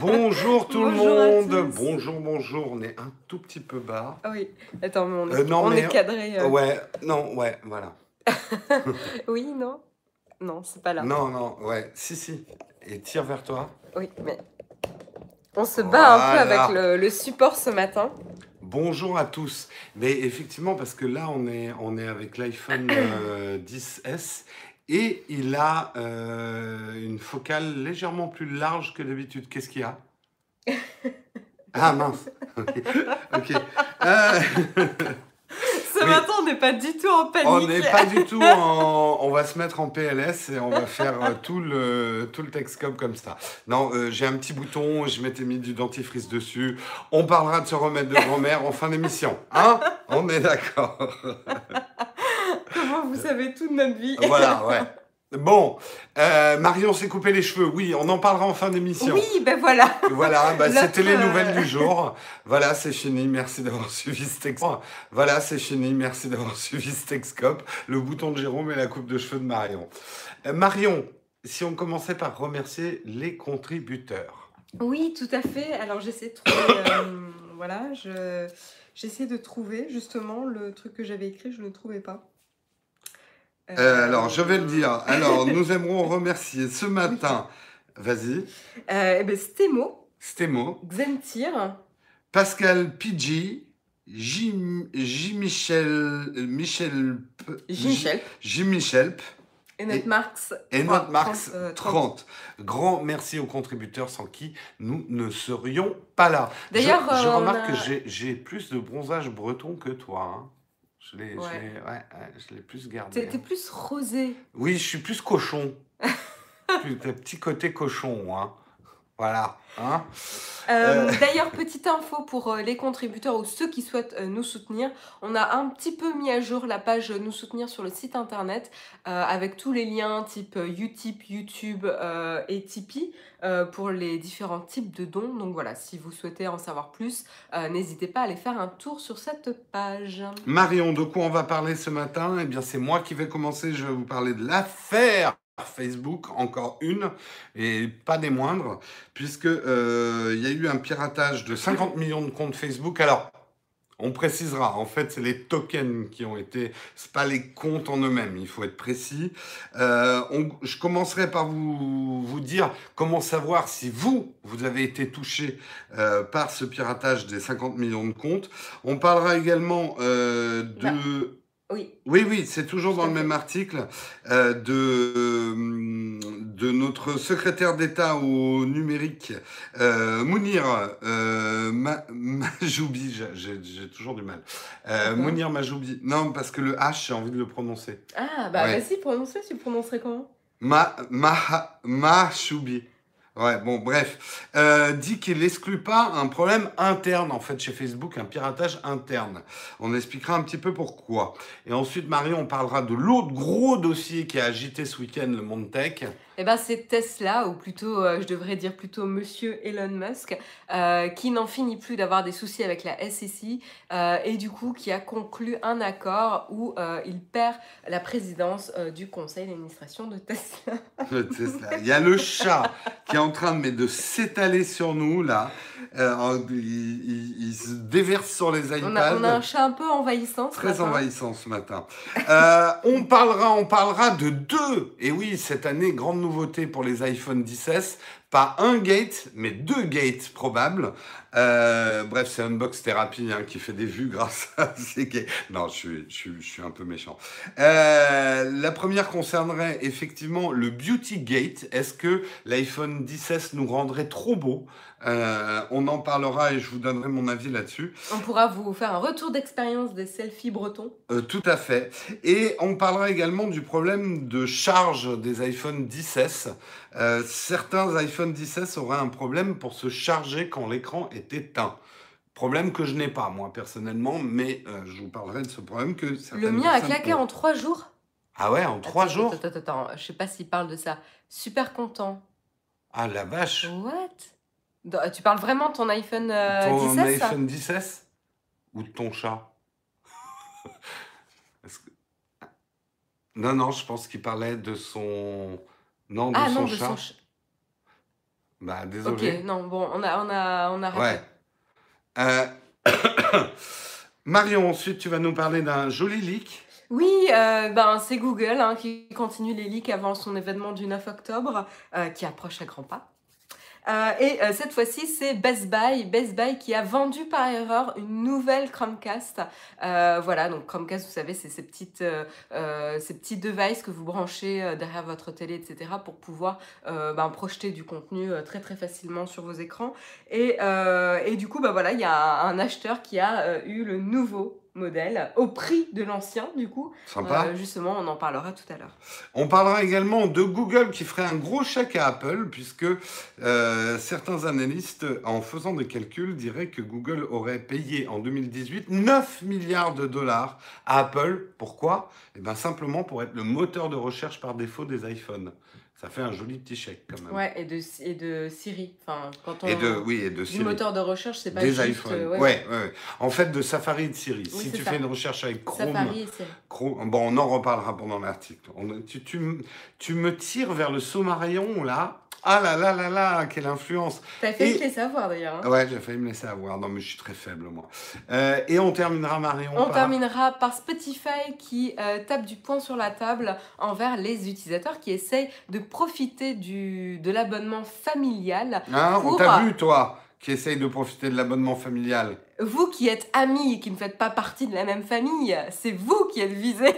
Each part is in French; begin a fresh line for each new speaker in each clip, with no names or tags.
Bonjour tout
Bonjour
le
à
monde.
tous.
Bonjour, bonjour. On est un tout petit peu bas.
Ah oui. Attends, mais on est,
Euh, non,
on
mais-
est cadré. euh.
Ouais, non, ouais, voilà.
Oui, non Non, c'est pas là.
Non, non, ouais, si, si. Et tire vers toi.
Oui, mais. On se bat un peu avec le, le support ce matin.
Bonjour à tous. Mais effectivement, parce que là, on est, on est avec l'iPhone euh, 10S et il a euh, une focale légèrement plus large que d'habitude. Qu'est-ce qu'il y a? Ah mince. Ok. Euh,
Ce
Oui.
matin, on n'est pas du tout en panique.
On n'est pas du tout en. On va se mettre en PLS et on va faire euh, tout le, tout le Texcom comme ça. Non, euh, j'ai un petit bouton, je m'étais mis du dentifrice dessus. On parlera de ce remède de grand-mère en fin d'émission. Hein? On est d'accord.
Comment vous savez tout de notre vie
Voilà, ouais. Bon, euh, Marion s'est coupé les cheveux. Oui, on en parlera en fin d'émission.
Oui, ben voilà.
Voilà, bah, c'était les
euh,
nouvelles du jour. Voilà, c'est fini. Merci d'avoir suivi ce. Voilà, c'est fini. Merci d'avoir suivi ce. Le bouton de Jérôme et la coupe de cheveux de Marion. Euh, Marion, si on commençait par remercier les contributeurs.
Oui, tout à fait. Alors j'essaie de trouver. euh, voilà, je j'essaie de trouver justement le truc que j'avais écrit, je ne le trouvais pas.
Euh, alors, je vais le dire. Alors, nous aimerons remercier ce matin, vas-y,
Euh, eh ben, Stemo,
Stémo,
Xentir,
Pascal Pidgey, J. J. Michel, Michel, P-
Michel et notre Marx.
Et notre Marx
30, euh,
30. Grand merci aux contributeurs sans qui nous ne serions pas là.
D'ailleurs,
je,
euh,
remarque
a-
que j'ai- j'ai plus de bronzage breton que toi. hein. Je l'ai
Ouais.
plus gardé.
T'es
hein.
plus rosé.
Oui, je suis plus cochon. un petit côté cochon. Hein. Voilà. Hein
Euh,
Euh.
D'ailleurs, petite info pour euh, les contributeurs ou ceux qui souhaitent nous soutenir, on a un petit peu mis à jour la page nous soutenir sur le site internet euh, avec tous les liens type Utip, YouTube et Tipeee pour les différents types de dons. Donc voilà, si vous souhaitez en savoir plus, n'hésitez pas à aller faire un tour sur cette page.
Marion, de quoi on va parler ce matin? Eh bien, c'est moi qui vais commencer. Je vais vous parler de l'affaire Facebook, encore une, et pas des moindres, puisque euh, il y a eu un piratage de 50 millions de comptes Facebook. Alors, on précisera, en fait, c'est les tokens qui ont été, c'est pas les comptes en eux-mêmes, il faut être précis. Euh, je commencerai par vous, dire comment savoir si vous, vous avez été touché euh, par ce piratage des 50 millions de comptes. On parlera également de...
Oui,
Oui, oui, c'est toujours dans le même article euh, de, euh, de notre secrétaire d'État au numérique, euh, Mounir euh, Ma- Majoubi. J'ai- toujours du mal. Euh, Mounir Majoubi. Non, parce que le H, j'ai envie de le prononcer.
ah bah
Ouais.
vas-y, prononcer, tu le prononcerais comment?
Ma, ma, Machoubi. Ouais, bon, bref. Euh, dit qu'il n'exclut pas un problème interne, en fait, chez Facebook, un piratage interne. On expliquera un petit peu pourquoi. Et ensuite, Marion, on parlera de l'autre gros dossier qui a agité ce week-end le monde tech.
Eh ben, c'est Tesla, ou plutôt, euh, je devrais dire plutôt Monsieur Elon Musk, euh, qui n'en finit plus d'avoir des soucis avec la SEC euh, et du coup qui a conclu un accord où il perd la présidence du conseil d'administration de Tesla.
Le Tesla. Il y a le chat qui est en train de, mais de s'étaler sur nous, là. Il, il- il se déverse sur les iPads.
On a, on a un chat un peu envahissant. ce
Très
matin.
envahissant ce matin. On parlera, on parlera de deux. Et oui, cette année, grande nouveauté pour les iPhone 10s. Pas un gate, mais deux gates probables. Euh, bref, c'est Unbox Therapy hein, qui fait des vues grâce à ces gates. Non, je suis, un peu méchant. Euh, la première concernerait effectivement le Beauty Gate. Est-ce que l'iPhone 10s nous rendrait trop beau? Euh, On en parlera et je vous donnerai mon avis là-dessus.
On pourra vous faire un retour d'expérience des selfies bretons.
Euh, tout à fait. Et on parlera également du problème de charge des iPhone 10s. Euh, certains iPhone 10s auraient un problème pour se charger quand l'écran est éteint. Problème que je n'ai pas, moi, personnellement, mais je vous parlerai de ce problème que
Le mien a claqué
ont.
en trois jours.
Ah ouais, en trois
Attends,
jours
Attends, attends, attends, je sais pas s'il parle de ça. Super content.
Ah la vache
What? Tu parles vraiment de ton iPhone euh,
Ton
10S ça
iPhone 10s Ou de ton chat que- Non, non, je pense qu'il parlait de son... Non, de
Ah
son
non, de
chat.
son ch-
Bah,
Ok,
désolé.
non, bon, on a, on a, on a raté.
Ouais. Euh, Marion, ensuite, tu vas nous parler d'un joli leak.
Oui, euh, ben, c'est Google hein, qui continue les leaks avant son événement du 9 octobre, euh, qui approche à grands pas. Euh, et euh, cette fois-ci, c'est Best Buy, Best Buy qui a vendu par erreur une nouvelle Chromecast. Euh, voilà, donc Chromecast, vous savez, c'est ces petits devices que vous branchez derrière votre télé, etc., pour pouvoir ben, projeter du contenu très très facilement sur vos écrans. Et, du coup, bah voilà, il y a un, acheteur qui a eu le nouveau modèle au prix de l'ancien, du coup.
Sympa.
Euh, justement, on en parlera tout à l'heure.
On parlera également de Google qui ferait un gros chèque à Apple, puisque euh, certains analystes, en faisant des calculs, diraient que Google aurait payé en 2018 9 milliards de dollars à Apple. Pourquoi? Eh bien simplement pour être le moteur de recherche par défaut des iPhones. Ça fait un joli petit chèque quand même.
Ouais, et de, et de Siri. Enfin, quand on...
Et de, oui, et de
Du
Siri.
moteur de recherche, c'est pas
des
juste...
iPhones.
euh,
ouais.
ouais,
Ouais. En fait, de Safari et de Siri.
Oui,
si tu
ça.
fais une recherche avec Chrome,
Safari Siri.
Chrome- bon, on en reparlera pendant l'article. On- Tu, tu, tu me tires vers le saumarion là. Ah là là là là, quelle influence.
T'as fait
Et-
te laisser avoir d'ailleurs. hein.
Ouais, j'ai failli me laisser avoir. Non, mais je suis très faible, moi. Euh, et on terminera, Marion.
On
par-
terminera par Spotify qui euh, tape du poing sur la table envers les utilisateurs qui essayent de profiter du, de l'abonnement familial.
Hein, on
pour-
t'a vu, toi, qui essaye de profiter de l'abonnement familial.
Vous qui êtes amis et qui ne faites pas partie de la même famille, c'est vous qui êtes visés.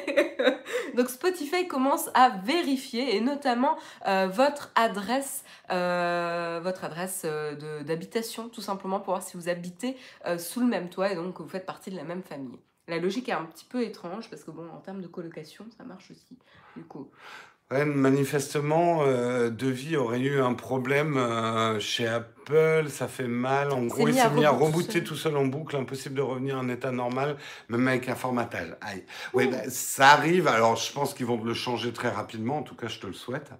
Donc Spotify commence à vérifier et notamment euh, votre adresse, euh, votre adresse euh, d'habitation, tout simplement pour voir si vous habitez sous le même toit et donc que vous faites partie de la même famille. La logique est un petit peu étrange parce que bon, en termes de colocation, ça marche aussi. Du coup,
Ouais, manifestement, euh, Devi aurait eu un problème euh, chez Apple, ça fait mal. En gros, il s'est mis à
tout
rebooter
seul.
tout seul en boucle, impossible de revenir en état normal, même avec un formatage. Aïe. Oui, bah, ça arrive. Alors, je pense qu'ils vont le changer très rapidement. En tout cas, je te le souhaite.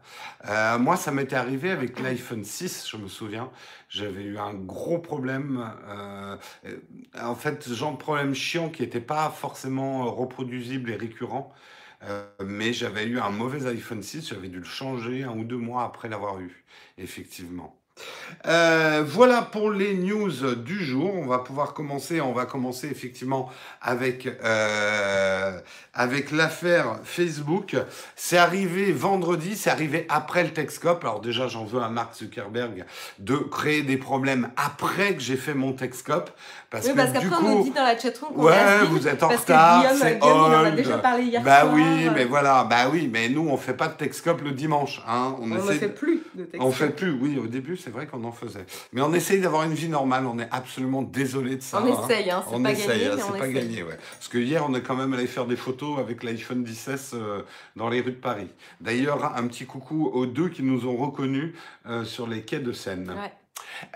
Euh, moi, ça m'était arrivé avec l'iPhone 6, je me souviens. J'avais eu un gros problème. euh, en fait, ce genre de problème chiant qui n'était pas forcément reproduisible et récurrent. Euh, mais j'avais eu un mauvais iPhone 6, j'avais dû le changer un ou deux mois après l'avoir eu, effectivement. Euh, voilà pour les news du jour. On va pouvoir commencer. On va commencer effectivement avec euh, avec l'affaire Facebook. C'est arrivé vendredi. C'est arrivé après le Texcope. Alors déjà, j'en veux à Mark Zuckerberg de créer des problèmes après que j'ai fait mon Texcope, parce
oui, parce qu'après on nous dit dans la chatroom qu'on
ouais, vous êtes en
parce
retard.
que Guillaume,
c'est
Guillaume, il en a
old.
déjà parlé hier
Bah
soir.
oui, mais voilà, bah oui, mais nous on fait pas de Texcope le dimanche, hein. On,
ne fait plus de texte.
on fait plus, oui, au début c'est vrai qu'on en faisait. Mais on essaye d'avoir une vie normale, on est absolument désolé de ça.
On
hein.
essaye, hein, c'est
On
pas
essaye,
gagné,
hein,
mais on
c'est pas
essaye.
gagné, ouais. Parce que hier on est quand même allé faire des photos avec l'iPhone 16 euh, dans les rues de Paris. D'ailleurs, un petit coucou aux deux qui nous ont reconnus euh, sur les quais de Seine.
Ouais.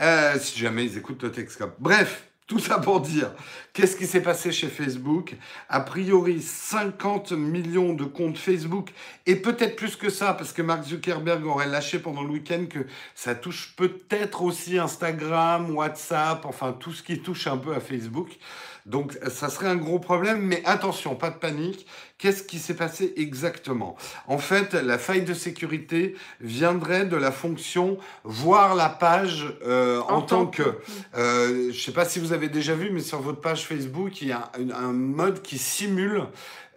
Euh, si jamais ils écoutent le Texcope. Bref, tout ça pour dire, qu'est-ce qui s'est passé chez Facebook? A priori, 50 millions de comptes Facebook, et peut-être plus que ça, parce que Mark Zuckerberg aurait lâché pendant le week-end que ça touche peut-être aussi Instagram, WhatsApp, enfin tout ce qui touche un peu à Facebook. Donc ça serait un gros problème, mais attention, pas de panique. Qu'est-ce qui s'est passé exactement? En fait, la faille de sécurité viendrait de la fonction voir la page euh, en, tant que. Euh, je sais pas si vous avez déjà vu, mais sur votre page Facebook, il y a un, un mode qui simule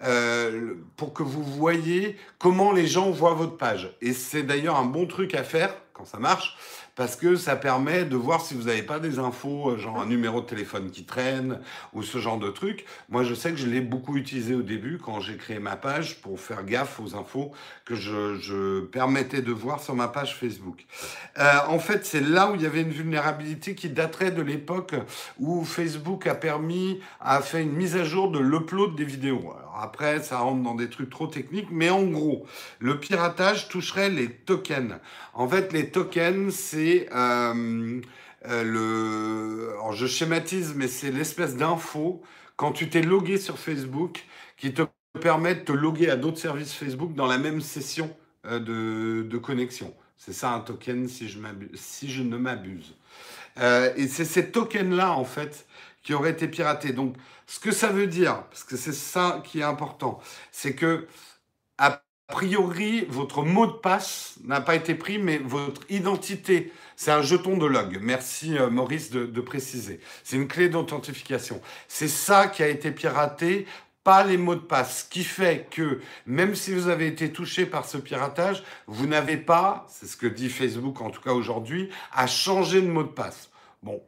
euh, pour que vous voyez comment les gens voient votre page. Et c'est d'ailleurs un bon truc à faire quand ça marche. Parce que ça permet de voir si vous n'avez pas des infos, euh, genre un numéro de téléphone qui traîne ou ce genre de truc. Moi, je sais que je l'ai beaucoup utilisé au début quand j'ai créé ma page pour faire gaffe aux infos que je, permettais de voir sur ma page Facebook. Euh, en fait, c'est là où il y avait une vulnérabilité qui daterait de l'époque où Facebook a permis, a fait une mise à jour de l'upload des vidéos. Après, ça rentre dans des trucs trop techniques, mais en gros, le piratage toucherait les tokens. En fait, les tokens, c'est euh, euh, le. Alors, je schématise, mais c'est l'espèce d'info quand tu t'es logué sur Facebook qui te permet de te loguer à d'autres services Facebook dans la même session euh, de, connexion. C'est ça un token, si je, si je ne m'abuse. Et c'est ces tokens-là, en fait, qui auraient été piratés. Donc, ce que ça veut dire, parce que c'est ça qui est important, c'est que priori, votre mot de passe n'a pas été pris, mais votre identité, c'est un jeton de log. Merci euh, Maurice de, de préciser. C'est une clé d'authentification. C'est ça qui a été piraté pas les mots de passe. Ce qui fait que même si vous avez été touché par ce piratage, vous n'avez pas, c'est ce que dit Facebook en tout cas aujourd'hui, à changer de mot de passe. Bon,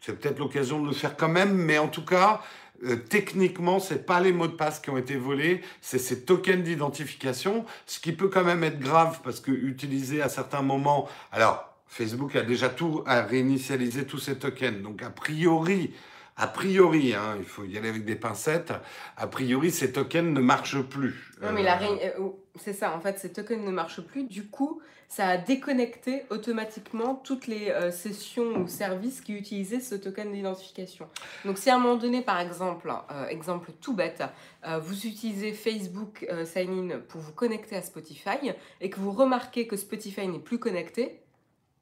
c'est peut-être l'occasion de le faire quand même, mais en tout cas, euh, techniquement, c'est pas les mots de passe qui ont été volés, c'est ces tokens d'identification, ce qui peut quand même être grave parce que utiliser à certains moments, alors Facebook a déjà tout à réinitialiser tous ces tokens, donc a priori, a priori, hein, il faut y aller avec des pincettes, a priori, ces tokens ne marchent plus.
Non, mais la euh, euh, c'est ça, en fait, ces tokens ne marchent plus. Du coup, ça a déconnecté automatiquement toutes les euh, sessions ou services qui utilisaient ce token d'identification. Donc, si à un moment donné, par exemple, exemple tout bête, vous utilisez Facebook Sign In pour vous connecter à Spotify et que vous remarquez que Spotify n'est plus connecté,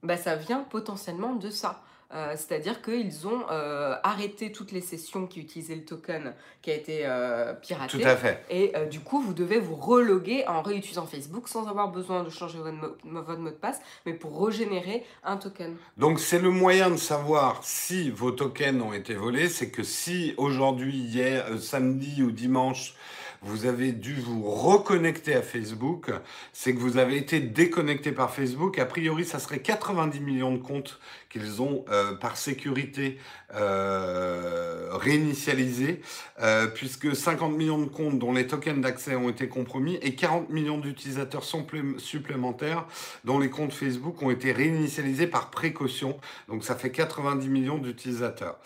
bah, ça vient potentiellement de ça. Euh, c'est-à-dire qu'ils ont euh, arrêté toutes les sessions qui utilisaient le token qui a été euh, piraté.
Tout à fait.
Et du coup, vous devez vous reloguer en réutilisant Facebook sans avoir besoin de changer votre votre mot de passe, mais pour régénérer un token.
Donc c'est le moyen de savoir si vos tokens ont été volés, c'est que si aujourd'hui, hier, samedi ou dimanche, vous avez dû vous reconnecter à Facebook, c'est que vous avez été déconnecté par Facebook. A priori, ça serait 90 millions de comptes qu'ils ont euh, par sécurité euh, réinitialisés, euh, puisque 50 millions de comptes dont les tokens d'accès ont été compromis et 40 millions d'utilisateurs supplémentaires dont les comptes Facebook ont été réinitialisés par précaution. Donc ça fait 90 millions d'utilisateurs.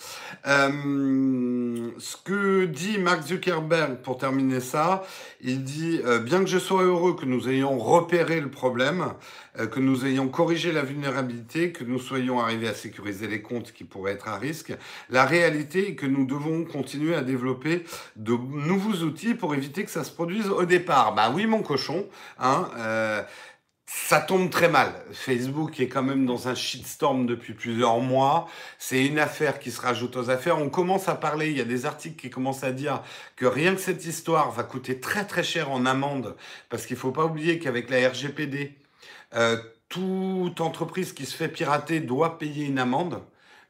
Euh, ce que dit Mark Zuckerberg pour terminer ça, il dit bien que je sois heureux que nous ayons repéré le problème, euh, que nous ayons corrigé la vulnérabilité, que nous soyons arrivés à sécuriser les comptes qui pourraient être à risque. La réalité est que nous devons continuer à développer de nouveaux outils pour éviter que ça se produise au départ. Bah oui, mon cochon, hein. Ça tombe très mal. Facebook est quand même dans un shitstorm depuis plusieurs mois. C'est une affaire qui se rajoute aux affaires. On commence à parler, il y a des articles qui commencent à dire que rien que cette histoire va coûter très très cher en amende, parce qu'il ne faut pas oublier qu'avec la RGPD, euh, toute entreprise qui se fait pirater doit payer une amende.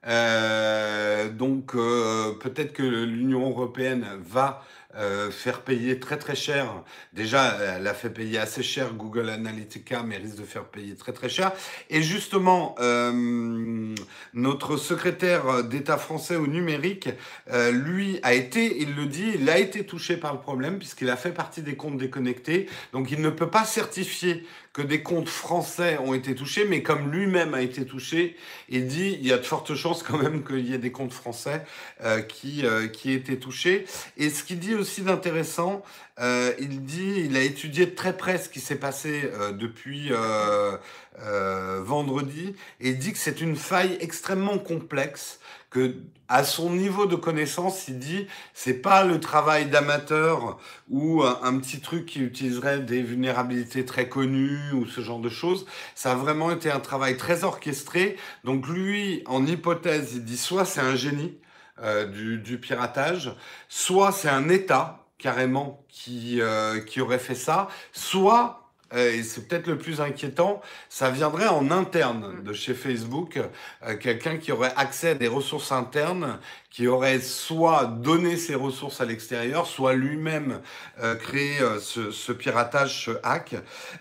Euh, donc euh, peut-être que l'Union européenne va euh, faire payer très très cher. Déjà, elle a fait payer assez cher Google Analytica, mais risque de faire payer très très cher. Et justement, euh, notre secrétaire d'État français au numérique, euh, lui, a été, il le dit, il a été touché par le problème puisqu'il a fait partie des comptes déconnectés. Donc, il ne peut pas certifier que des comptes français ont été touchés, mais comme lui-même a été touché, il dit il y a de fortes chances quand même qu'il y ait des comptes français euh, qui, euh, qui aient été touchés. Et ce qu'il dit aussi d'intéressant, euh, il dit il a étudié de très près ce qui s'est passé euh, depuis euh, euh, vendredi, et il dit que c'est une faille extrêmement complexe que à son niveau de connaissance, il dit c'est pas le travail d'amateur ou un, petit truc qui utiliserait des vulnérabilités très connues ou ce genre de choses. Ça a vraiment été un travail très orchestré. Donc lui, en hypothèse, il dit soit c'est un génie euh, du, du piratage, soit c'est un État carrément qui, euh, qui aurait fait ça, soit et c'est peut-être le plus inquiétant, ça viendrait en interne mm. de chez Facebook, euh, quelqu'un qui aurait accès à des ressources internes, qui aurait soit donné ses ressources à l'extérieur, soit lui-même euh, créé ce, ce, piratage, ce hack.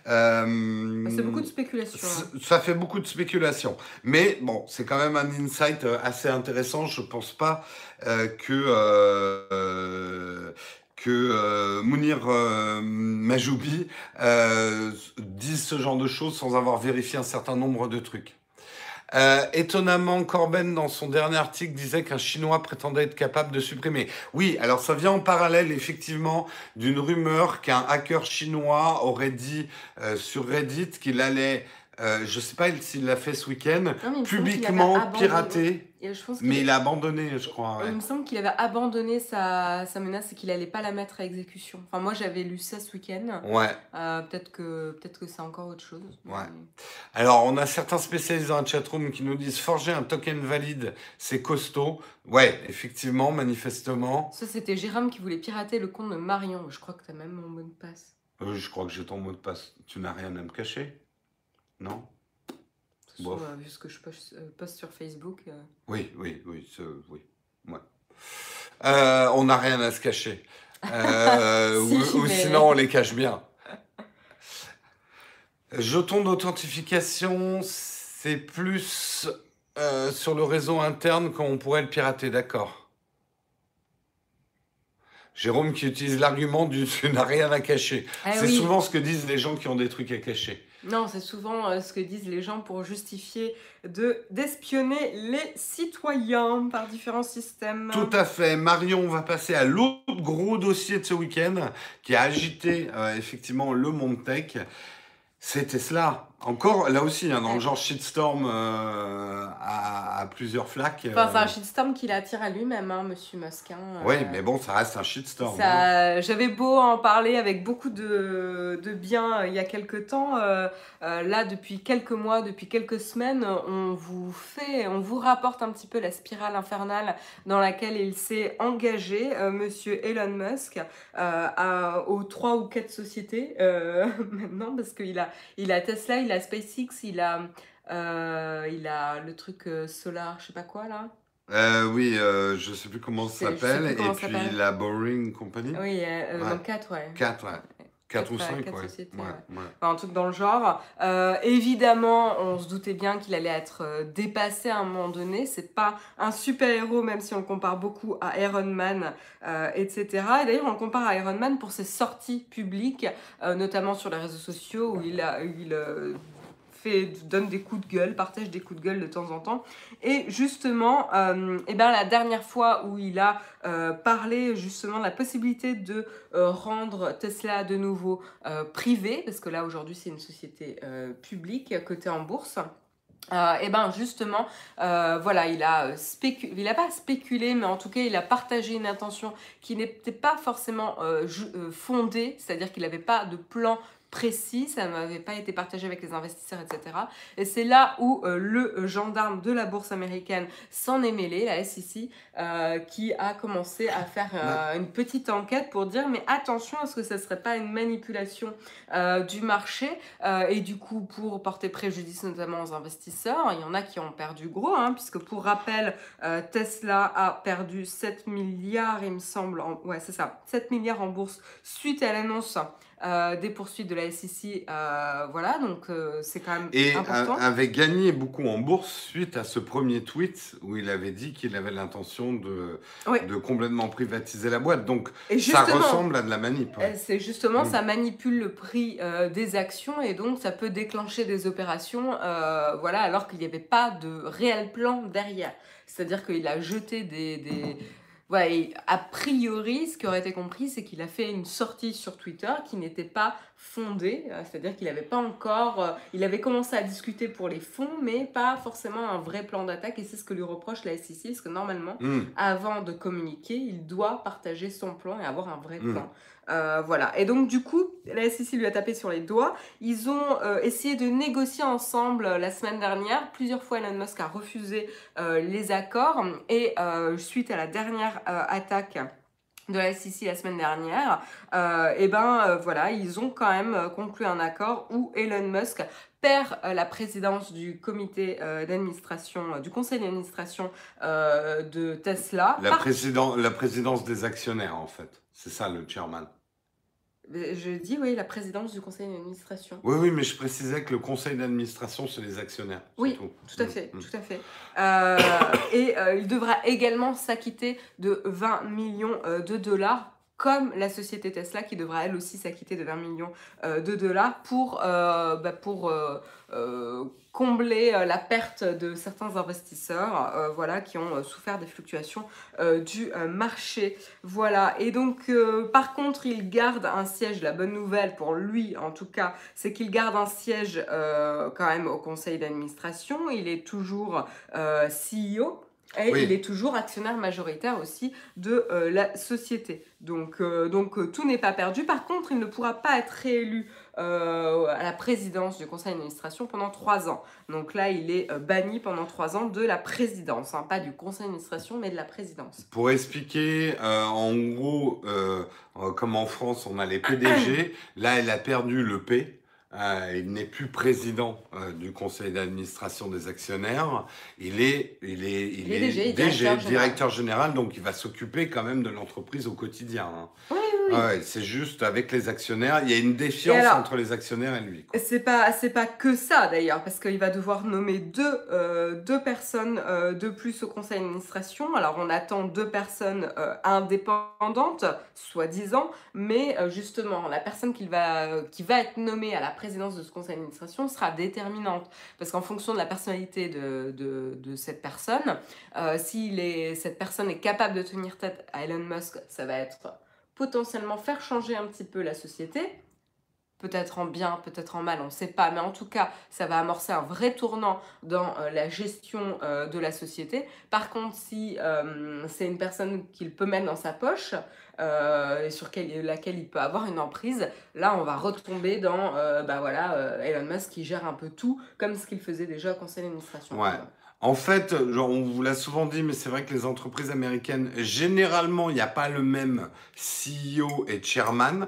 C'est beaucoup de spéculation.
Hein. Ça fait beaucoup de spéculation. Mais bon, c'est quand même un insight assez intéressant. Je pense pas que que euh, Mounir euh, Majoubi euh, dise ce genre de choses sans avoir vérifié un certain nombre de trucs. Étonnamment, Corben, dans son dernier article, disait qu'un Chinois prétendait être capable de supprimer. Oui, alors ça vient en parallèle, effectivement, d'une rumeur qu'un hacker chinois aurait dit sur Reddit qu'il allait euh, je sais pas s'il l'a fait ce week-end, publiquement piraté. mais il a abandonné, je crois.
Il me semble qu'il avait abandonné sa, sa menace et qu'il allait pas la mettre à exécution. Enfin, moi, j'avais lu ça ce week-end.
Ouais.
Euh, peut-être que, peut que c'est encore autre chose.
Ouais. Alors, on a certains spécialistes dans la chatroom qui nous disent forger un token valide, c'est costaud. Ouais, effectivement, manifestement.
Ça, c'était Jérôme qui voulait pirater le compte de Marion. Je crois que tu as même mon mot de passe.
Euh, je crois que j'ai ton mot de passe. Tu n'as rien à me cacher Non
euh, vu ce que je poste, euh, poste sur Facebook. euh,
Oui, oui, oui, ce- oui. Ouais. On n'a rien à se cacher.
Si,
ou, sinon, on les cache bien. Jeton d'authentification, c'est plus euh, sur le réseau interne qu'on pourrait le pirater, d'accord. Jérôme qui utilise l'argument du tu n'as rien à cacher.
Ah
c'est
oui.
souvent ce que disent les gens qui ont des trucs à cacher.
Non, c'est souvent euh, ce que disent les gens pour justifier de d'espionner les citoyens par différents systèmes.
Tout à fait. Marion, on va passer à l'autre gros dossier de ce week-end qui a agité euh, effectivement le monde tech. C'est Tesla. Encore, là aussi, hein, dans le genre shitstorm euh, à, à plusieurs flaques.
Enfin, c'est
euh,
un shitstorm qu'il attire à lui-même, hein, Monsieur Musk. hein,
Oui,
euh,
mais bon, ça reste un shitstorm. hein.
J'avais beau en parler avec beaucoup de, de bien euh, il y a quelques temps. euh, euh, là, depuis quelques mois, depuis quelques semaines, on vous fait, on vous rapporte un petit peu la spirale infernale dans laquelle il s'est engagé, euh, Monsieur Elon Musk, euh, à- aux trois ou quatre sociétés euh, maintenant, parce qu'il a, il a Tesla, il a SpaceX, il a, euh, il a le truc euh, solar, je sais pas quoi là.
Euh, oui, euh, je sais plus comment ça s'appelle. Et puis la Boring Company.
Oui, euh,
Ouais.
donc quatre, ouais.
4, ouais. 4 ou
Quatre,
5,
quatre
ouais.
sociétés,
Ouais,
ouais.
ouais.
Enfin, un truc dans le genre. Euh, évidemment, on se doutait bien qu'il allait être euh, dépassé à un moment donné. C'est pas un super-héros, même si on le compare beaucoup à Iron Man, euh, etc. Et d'ailleurs, on le compare à Iron Man pour ses sorties publiques, euh, notamment sur les réseaux sociaux, où il, a, où il donne des coups de gueule, partage des coups de gueule de temps en temps. Et justement, euh, eh ben, la dernière fois où il a euh, parlé justement de la possibilité de euh, rendre Tesla de nouveau privé, parce que là aujourd'hui c'est une société publique cotée en bourse. Et ben justement, voilà, il a spécu- il a pas spéculé, mais en tout cas il a partagé une intention qui n'était pas forcément fondée, c'est-à-dire qu'il n'avait pas de plan précis, ça n'avait pas été partagé avec les investisseurs, etc. Et c'est là où euh, le gendarme de la bourse américaine s'en est mêlé, la SEC, euh, qui a commencé à faire euh, une petite enquête pour dire mais attention, est-ce que ça serait pas une manipulation euh, du marché euh, et du coup pour porter préjudice notamment aux investisseurs. Il y en a qui ont perdu gros, hein, puisque pour rappel, euh, Tesla a perdu 7 milliards, il me semble, en, ouais c'est ça, 7 milliards en bourse suite à l'annonce euh, des poursuites de la SEC. euh, voilà, donc euh, c'est quand même
Et
important.
a- avait gagné beaucoup en bourse suite à ce premier tweet où il avait dit qu'il avait l'intention de, de complètement privatiser la boîte. Donc
et
ça ressemble à de la manip.
C'est justement,
Mm.
ça manipule le prix des actions et donc ça peut déclencher des opérations, voilà, alors qu'il n'y avait pas de réel plan derrière. C'est-à-dire qu'il a jeté des, des... Ouais, et a priori, ce qui aurait été compris, c'est qu'il a fait une sortie sur Twitter qui n'était pas fondée, euh, c'est-à-dire qu'il n'avait pas encore, euh, il avait commencé à discuter pour les fonds, mais pas forcément un vrai plan d'attaque, et c'est ce que lui reproche la SEC, parce que normalement,
Hmm.
avant de communiquer, il doit partager son plan et avoir un vrai
Mm.
plan. Euh, voilà. Et donc, du coup, la SEC lui a tapé sur les doigts. Ils ont euh, essayé de négocier ensemble euh, la semaine dernière. Plusieurs fois, Elon Musk a refusé les accords. Et suite à la dernière attaque de la SEC la semaine dernière, euh, et ben euh, voilà, ils ont quand même euh, conclu un accord où Elon Musk perd la présidence du comité euh, d'administration, du conseil d'administration de Tesla.
La,
Par-
président, la présidence des actionnaires, en fait. C'est ça le chairman.
Euh, Je dis oui, la présidence du conseil d'administration.
Oui, oui, mais je précisais que le conseil d'administration, c'est les actionnaires.
Oui,
tout.
Tout à fait, tout à fait. Euh, et euh, il devra également s'acquitter de 20 millions euh, de dollars, comme la société Tesla qui devra elle aussi s'acquitter de 20 millions euh, de dollars pour, euh, bah, euh, combler la perte de certains investisseurs voilà, qui ont souffert des fluctuations du marché. Voilà, et donc par contre, il garde un siège, la bonne nouvelle pour lui en tout cas, c'est qu'il garde un siège quand même au conseil d'administration, il est toujours CEO. Et
Oui.
il est toujours actionnaire majoritaire aussi de euh, la société. Donc, euh, donc euh, tout n'est pas perdu. Par contre, il ne pourra pas être réélu à la présidence du conseil d'administration pendant trois ans. Donc là, il est banni pendant trois ans de la présidence, hein, pas du conseil d'administration, mais de la présidence.
Pour expliquer, en gros, comme en France, on a les PDG, là, elle a perdu le P. Euh, il n'est plus président euh, du conseil d'administration des actionnaires. Il est, il est, il, est, DG, directeur, général. donc il va s'occuper quand même de l'entreprise au quotidien. Hein.
Oui,
c'est juste avec les actionnaires, il y a une défiance entre les actionnaires et lui.
C'est pas, c'est pas que ça d'ailleurs, parce qu'il va devoir nommer deux, euh, deux personnes euh, de plus au conseil d'administration. Alors on attend deux personnes euh, indépendantes, soi-disant, mais justement la personne qui va, qui va être nommée à la présidence de ce conseil d'administration sera déterminante, parce qu'en fonction de la personnalité de, de, de cette personne, si cette personne est capable de tenir tête à Elon Musk, ça va être potentiellement faire changer un petit peu la société. Peut-être en bien, peut-être en mal, on ne sait pas. Mais en tout cas, ça va amorcer un vrai tournant dans euh, la gestion euh, de la société. Par contre, si euh, c'est une personne qu'il peut mettre dans sa poche, et sur laquelle il peut avoir une emprise, là on va retomber dans bah voilà, Elon Musk qui gère un peu tout comme ce qu'il faisait déjà au conseil d'administration.
En fait, genre, on vous l'a souvent dit, mais c'est vrai que les entreprises américaines, généralement, il n'y a pas le même CEO et chairman.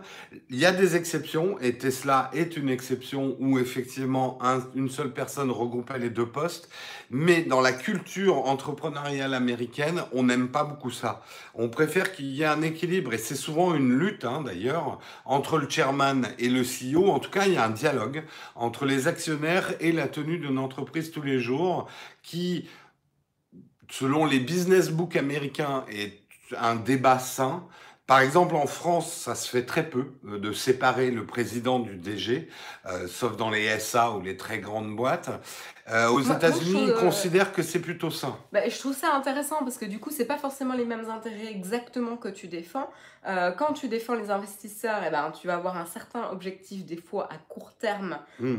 Il y a des exceptions, et Tesla est une exception où effectivement une seule personne regroupait les deux postes. Mais dans la culture entrepreneuriale américaine, on n'aime pas beaucoup ça. On préfère qu'il y ait un équilibre, et c'est souvent une lutte hein, d'ailleurs, entre le chairman et le CEO. En tout cas, il y a un dialogue entre les actionnaires et la tenue d'une entreprise tous les jours qui, selon les business books américains, est un débat sain. Par exemple, en France, ça se fait très peu euh, de séparer le président du DG, euh, sauf dans les SA ou les très grandes boîtes. Euh, aux États-Unis, ils considèrent que c'est plutôt sain.
Bah, je trouve ça intéressant parce que du coup, c'est pas forcément les mêmes intérêts exactement que tu défends. quand tu défends les investisseurs, eh ben, tu vas avoir un certain objectif des fois à court terme hmm.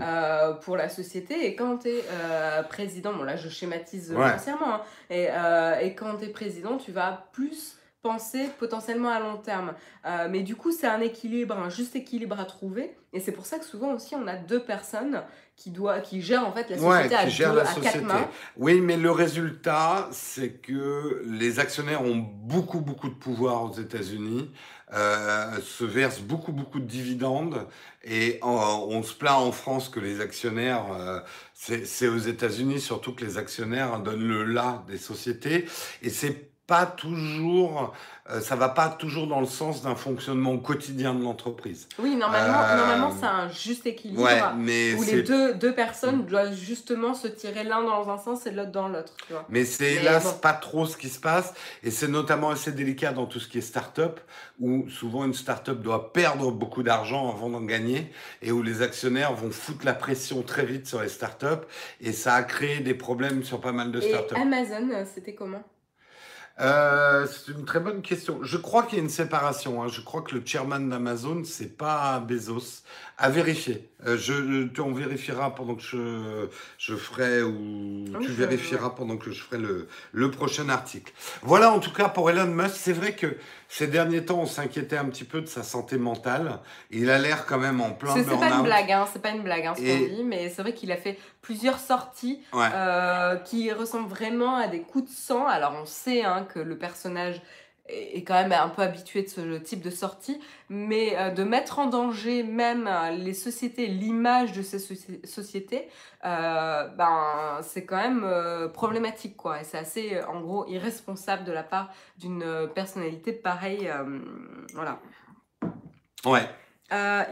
pour la société. Et quand tu es président, bon là je schématise grossièrement, hein, et, et quand tu es président, tu vas plus penser potentiellement à long terme. Euh, mais du coup, c'est un équilibre, un juste équilibre à trouver. Et c'est pour ça que souvent aussi, on a deux personnes qui, doit, qui gèrent en fait la société à, deux, à quatre mains.
Oui, mais le résultat, c'est que les actionnaires ont beaucoup, beaucoup de pouvoir aux États-Unis, euh, se versent beaucoup, beaucoup de dividendes. Et on se plaint en France que les actionnaires, euh, c'est aux États-Unis surtout que les actionnaires donnent le là des sociétés. Et c'est pas toujours, euh, ça va pas toujours dans le sens d'un fonctionnement quotidien de l'entreprise.
Oui, normalement, euh, normalement c'est un juste équilibre mais où les deux, deux personnes doivent justement se tirer l'un dans un sens et l'autre dans l'autre.
Mais c'est hélas pas trop ce qui se passe et c'est notamment assez délicat dans tout ce qui est start-up où souvent une start-up doit perdre beaucoup d'argent avant d'en gagner et où les actionnaires vont foutre la pression très vite sur les start-up et ça a créé des problèmes sur pas mal de start-up.
Amazon, c'était comment?
Euh, c'est une très bonne question. Je crois qu'il y a une séparation. Hein. Je crois que le chairman d'Amazon, c'est pas Bezos. À vérifier. Euh, je, on vérifiera pendant que je, je ferai ou tu vérifieras pendant que je ferai le, le prochain article. Voilà en tout cas pour Elon Musk. C'est vrai que ces derniers temps, on s'inquiétait un petit peu de sa santé mentale. Il a l'air quand même en plein
burn-out. C'est pas une blague, hein, c'est pas une blague hein, ce qu'on dit, mais c'est vrai qu'il a fait plusieurs sorties euh, qui ressemblent vraiment à des coups de sang. Alors on sait hein, que le personnage est quand même un peu habitué de ce type de sortie, mais euh, de mettre en danger même euh, les sociétés, l'image de ces sociétés, euh, ben, c'est quand même problématique, quoi. Et c'est assez, en gros, irresponsable de la part d'une personnalité pareille. voilà.
Ouais.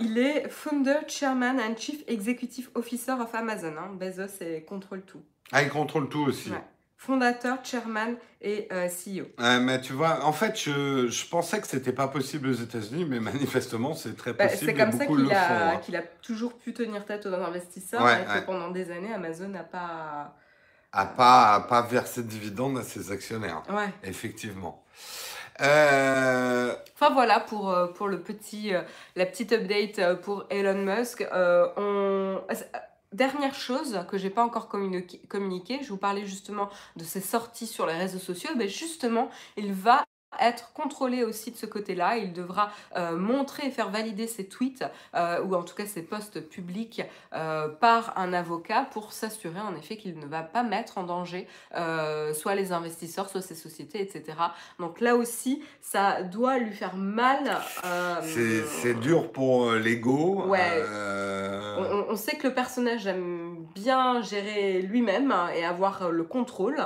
il est founder, chairman and chief executive officer of Amazon. Hein. Bezos et contrôle tout.
Ah, il contrôle tout aussi. Ouais
fondateur, chairman et euh, CEO.
mais tu vois, en fait, je, je pensais que c'était pas possible aux États-Unis, mais manifestement, c'est très bah, possible.
c'est comme ça qu'il a, hein. qu'il a toujours pu tenir tête aux investisseurs et que pendant des années, Amazon n'a pas.
A pas, a pas versé de dividendes à ses actionnaires.
Ouais.
Effectivement.
Euh... Enfin voilà pour, euh, pour le petit, euh, la petite update pour Elon Musk. on Dernière chose que j'ai pas encore communiqué, je vous parlais justement de ses sorties sur les réseaux sociaux, mais justement, il va être contrôlé aussi de ce côté-là. Il devra euh, montrer et faire valider ses tweets, euh, ou en tout cas ses posts publics, euh, par un avocat pour s'assurer en effet qu'il ne va pas mettre en danger soit les investisseurs, soit ses sociétés, etc. Donc là aussi, ça doit lui faire mal.
C'est dur pour l'ego.
Ouais. On, on, sait que le personnage aime bien gérer lui-même hein, et avoir le contrôle.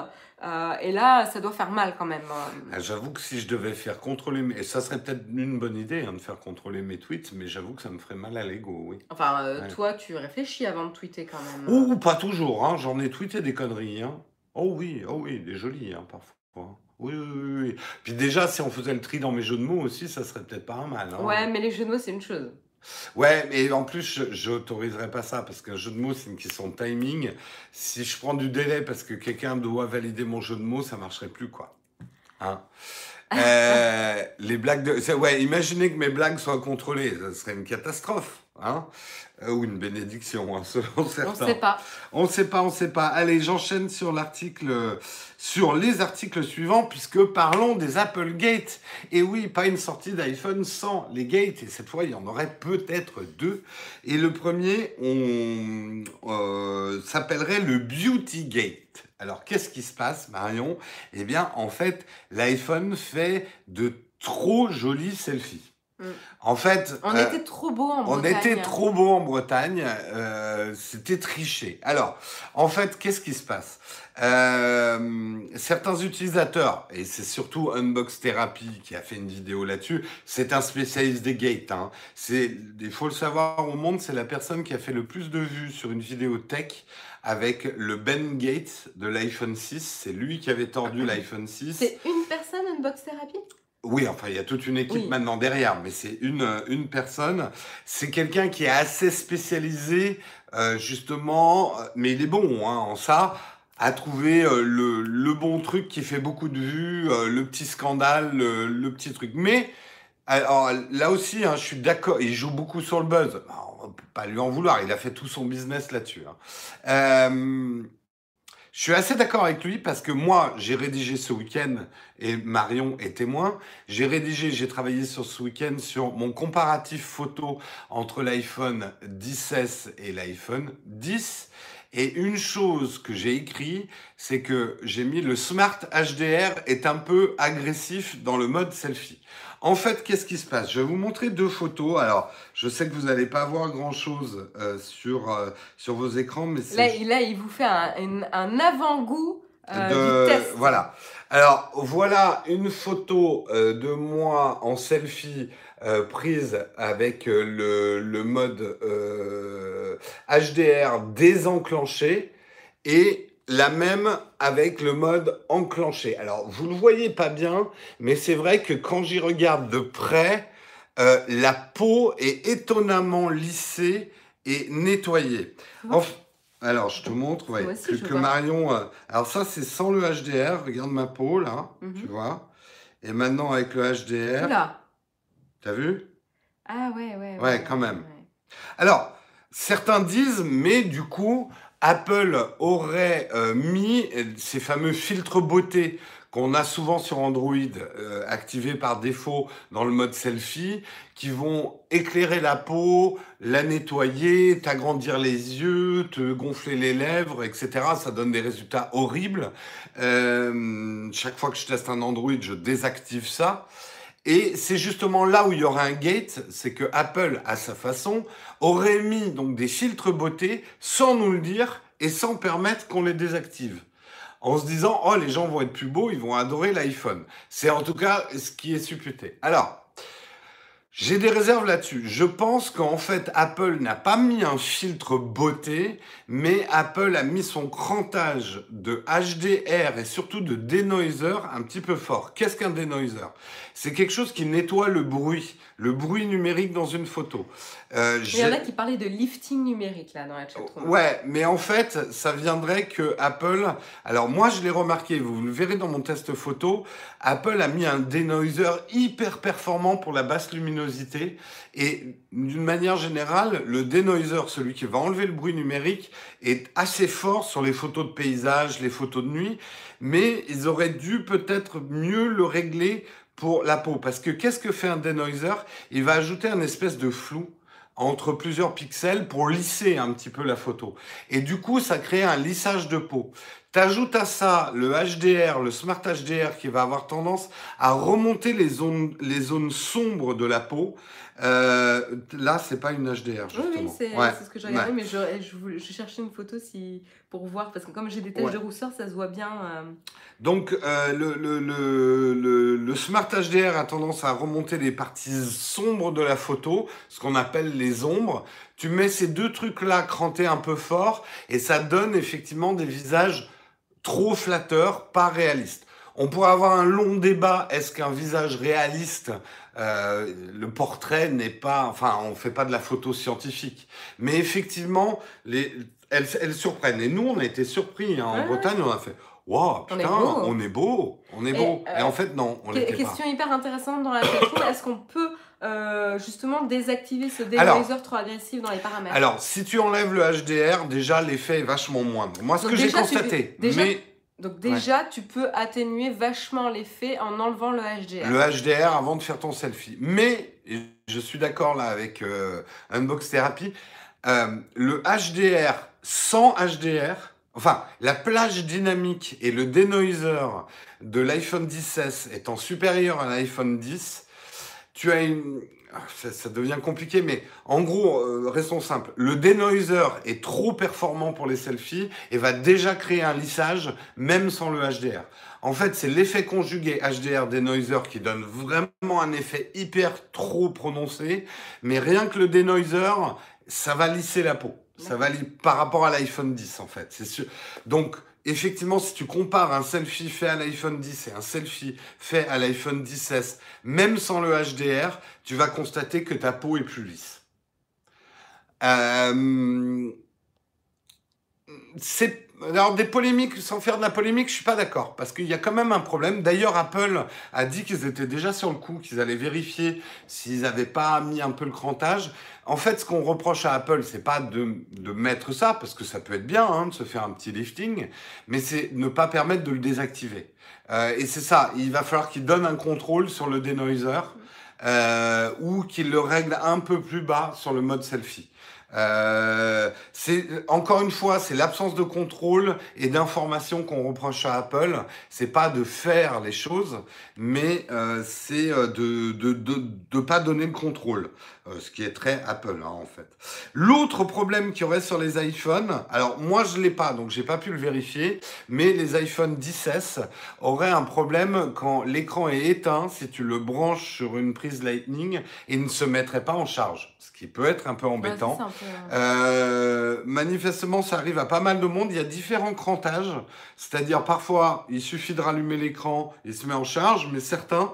Euh, et là, ça doit faire mal quand même.
Ah, j'avoue que si je devais faire contrôler, mes... et ça serait peut-être une bonne idée hein, de faire contrôler mes tweets, mais j'avoue que ça me ferait mal à l'ego, oui.
Enfin, euh, toi, tu réfléchis avant de tweeter quand même.
Ou pas toujours, hein. j'en ai tweeté des conneries. Hein. Oh oui, oh oui, des jolies parfois. Oui, oui, oui. Puis déjà, si on faisait le tri dans mes jeux de mots aussi, ça serait peut-être pas mal.
Ouais, mais les jeux de mots, c'est une chose.
Ouais, mais en plus, je n'autoriserai pas ça parce qu'un jeu de mots, c'est une question de timing. Si je prends du délai parce que quelqu'un doit valider mon jeu de mots, ça marcherait plus, quoi. Hein euh, les blagues de. Ouais, imaginez que mes blagues soient contrôlées, ça serait une catastrophe. Hein euh, ou une bénédiction, hein, selon certains. On ne sait pas. On ne sait pas, on ne sait pas. Allez, j'enchaîne sur l'article, sur les articles suivants, puisque parlons des Apple Gate. Et oui, pas une sortie d'iPhone sans les gates, et cette fois, il y en aurait peut-être deux. Et le premier, on euh, s'appellerait le Beauty Gate. Alors, qu'est-ce qui se passe, Marion? Eh bien, en fait, l'iPhone fait de trop jolis selfies. Mm. En fait,
on euh, était trop beau en
Bretagne. On était trop beau en Bretagne. Euh, c'était triché. Alors, en fait, qu'est-ce qui se passe? Euh, Certains utilisateurs, et c'est surtout Unbox Therapy qui a fait une vidéo là-dessus, c'est un spécialiste des gates. Hein. C'est, il faut le savoir au monde, c'est la personne qui a fait le plus de vues sur une vidéo tech avec le Ben Gates de l'iPhone 6. C'est lui qui avait tordu l'iPhone 6.
C'est une personne Unbox Therapy?
Oui, enfin, il y a toute une équipe maintenant derrière, mais c'est une, une personne. C'est quelqu'un qui est assez spécialisé, euh, justement, mais il est bon hein, en ça, à trouver euh, le, le, bon truc qui fait beaucoup de vues, euh, le petit scandale, le, petit truc. Mais, alors, là aussi, hein, je suis d'accord, il joue beaucoup sur le buzz. on ne peut pas lui en vouloir, il a fait tout son business là-dessus. Hein. Je suis assez d'accord avec lui parce que moi, j'ai rédigé ce week-end, et Marion est témoin, j'ai rédigé, j'ai travaillé sur ce week-end sur mon comparatif photo entre l'iPhone 10S et l'iPhone 10. Et une chose que j'ai écrit, c'est que j'ai mis le Smart HDR est un peu agressif dans le mode selfie. En fait, qu'est-ce qui se passe? Je vais vous montrer deux photos. Alors, je sais que vous n'allez pas voir grand-chose euh, sur, euh, sur vos écrans, mais
là, là, il vous fait un, un, avant-goût euh, du test.
Voilà. Alors, voilà une photo de moi en selfie prise avec le, le mode HDR désenclenché et la même avec le mode enclenché. Alors, vous ne le voyez pas bien, mais c'est vrai que quand j'y regarde de près, euh, la peau est étonnamment lissée et nettoyée. alors, je te montre, ouais, que, Marion... Euh, alors ça, c'est sans le HDR. Regarde ma peau, là, mhm. tu vois. Et maintenant, avec le HDR... Là. T'as vu?
Ah ouais, ouais.
Ouais, quand même. Alors, certains disent, mais du coup, Apple aurait euh, mis ces fameux filtres beauté qu'on a souvent sur Android, euh, activés par défaut dans le mode selfie, qui vont éclairer la peau, la nettoyer, t'agrandir les yeux, te gonfler les lèvres, etc. Ça donne des résultats horribles. Euh, chaque fois que je teste un Android, je désactive ça. Et c'est justement là où il y aura un gate, c'est que Apple, à sa façon, aurait mis donc des filtres beauté sans nous le dire et sans permettre qu'on les désactive. En se disant, oh, les gens vont être plus beaux, ils vont adorer l'iPhone. C'est en tout cas ce qui est supputé. Alors, j'ai des réserves là-dessus. Je pense qu'en fait, Apple n'a pas mis un filtre beauté, mais Apple a mis son crantage de HDR et surtout de denoiser un petit peu fort. Qu'est-ce qu'un denoiser C'est quelque chose qui nettoie le bruit, le bruit numérique dans une photo.
Euh, Il y en a qui parlaient de lifting numérique là dans la chatroom.
Ouais, mais en fait, ça viendrait que Apple. Alors moi, je l'ai remarqué. Vous le verrez dans mon test photo. Apple a mis un denoiser hyper performant pour la basse luminosité. Et d'une manière générale, le denoiser, celui qui va enlever le bruit numérique, est assez fort sur les photos de paysage, les photos de nuit. Mais ils auraient dû peut-être mieux le régler pour la peau. Parce que qu'est-ce que fait un denoiser? Il va ajouter un espèce de flou entre plusieurs pixels pour lisser un petit peu la photo. Et du coup, ça crée un lissage de peau. T'ajoutes à ça le HDR, le Smart HDR qui va avoir tendance à remonter les zones, les zones sombres de la peau. Euh, là, c'est pas une HDR, justement.
Oui, oui, c'est ce que j'ai regardé, mais je, je, je, cherchais une photo si, pour voir, parce que comme j'ai des taches de rousseur, ça se voit bien. Euh.
Donc, euh, le, le, le, le, Smart HDR a tendance à remonter les parties sombres de la photo, ce qu'on appelle les ombres. Tu mets ces deux trucs-là crantés un peu fort, et ça donne effectivement des visages trop flatteur, pas réaliste. On pourrait avoir un long débat. Est-ce qu'un visage réaliste, euh, le portrait n'est pas, enfin, on fait pas de la photo scientifique. Mais effectivement, les, elles, elles surprennent. Et nous, on a été surpris. Hein. En Bretagne, on a fait. Wow, putain, on est beau, on est beau. Et, en fait, non, on l'était
pas. Question hyper intéressante dans la question. Est-ce qu'on peut euh, justement désactiver ce denoiser trop agressif dans les paramètres
Alors, si tu enlèves le HDR, déjà l'effet est vachement moindre. Moi, ce que j'ai constaté, mais
donc déjà, tu peux atténuer vachement l'effet en enlevant le HDR.
Le HDR avant de faire ton selfie. Mais, je suis d'accord là avec euh, Unbox Therapy, euh, le HDR sans HDR, enfin, la plage dynamique et le denoiser de l'iPhone 10 étant supérieur à l'iPhone 10, tu as une, ah, ça, devient compliqué, mais en gros, euh, restons simples. Le denoiser est trop performant pour les selfies et va déjà créer un lissage, même sans le HDR. En fait, c'est l'effet conjugué HDR denoiser qui donne vraiment un effet hyper trop prononcé, mais rien que le denoiser, ça va lisser la peau. Ça va par rapport à l'iPhone 10 en fait, c'est sûr. Donc effectivement, si tu compares un selfie fait à l'iPhone 10 et un selfie fait à l'iPhone 10S, même sans le HDR, tu vas constater que ta peau est plus lisse. Euh, alors des polémiques, sans faire de la polémique, je suis pas d'accord parce qu'il y a quand même un problème. D'ailleurs, Apple a dit qu'ils étaient déjà sur le coup, qu'ils allaient vérifier s'ils n'avaient pas mis un peu le crantage. En fait, ce qu'on reproche à Apple, c'est pas de, de, mettre ça parce que ça peut être bien hein, de se faire un petit lifting, mais c'est ne pas permettre de le désactiver. Euh, et c'est ça, il va falloir qu'il donne un contrôle sur le denoiser euh, ou qu'il le règle un peu plus bas sur le mode selfie. Euh, c'est encore une fois, c'est l'absence de contrôle et d'information qu'on reproche à Apple. C'est pas de faire les choses, mais euh, c'est euh, de, de, de de pas donner le contrôle, euh, ce qui est très Apple hein, en fait. L'autre problème qu'il y aurait sur les iPhones, alors moi je l'ai pas, donc j'ai pas pu le vérifier, mais les iPhone 10s auraient un problème quand l'écran est éteint, si tu le branches sur une prise Lightning, et ne se mettrait pas en charge qui peut être un peu embêtant. Euh, manifestement, ça arrive à pas mal de monde. Il y a différents crantages, c'est-à-dire parfois il suffit de rallumer l'écran, il se met en charge, mais certains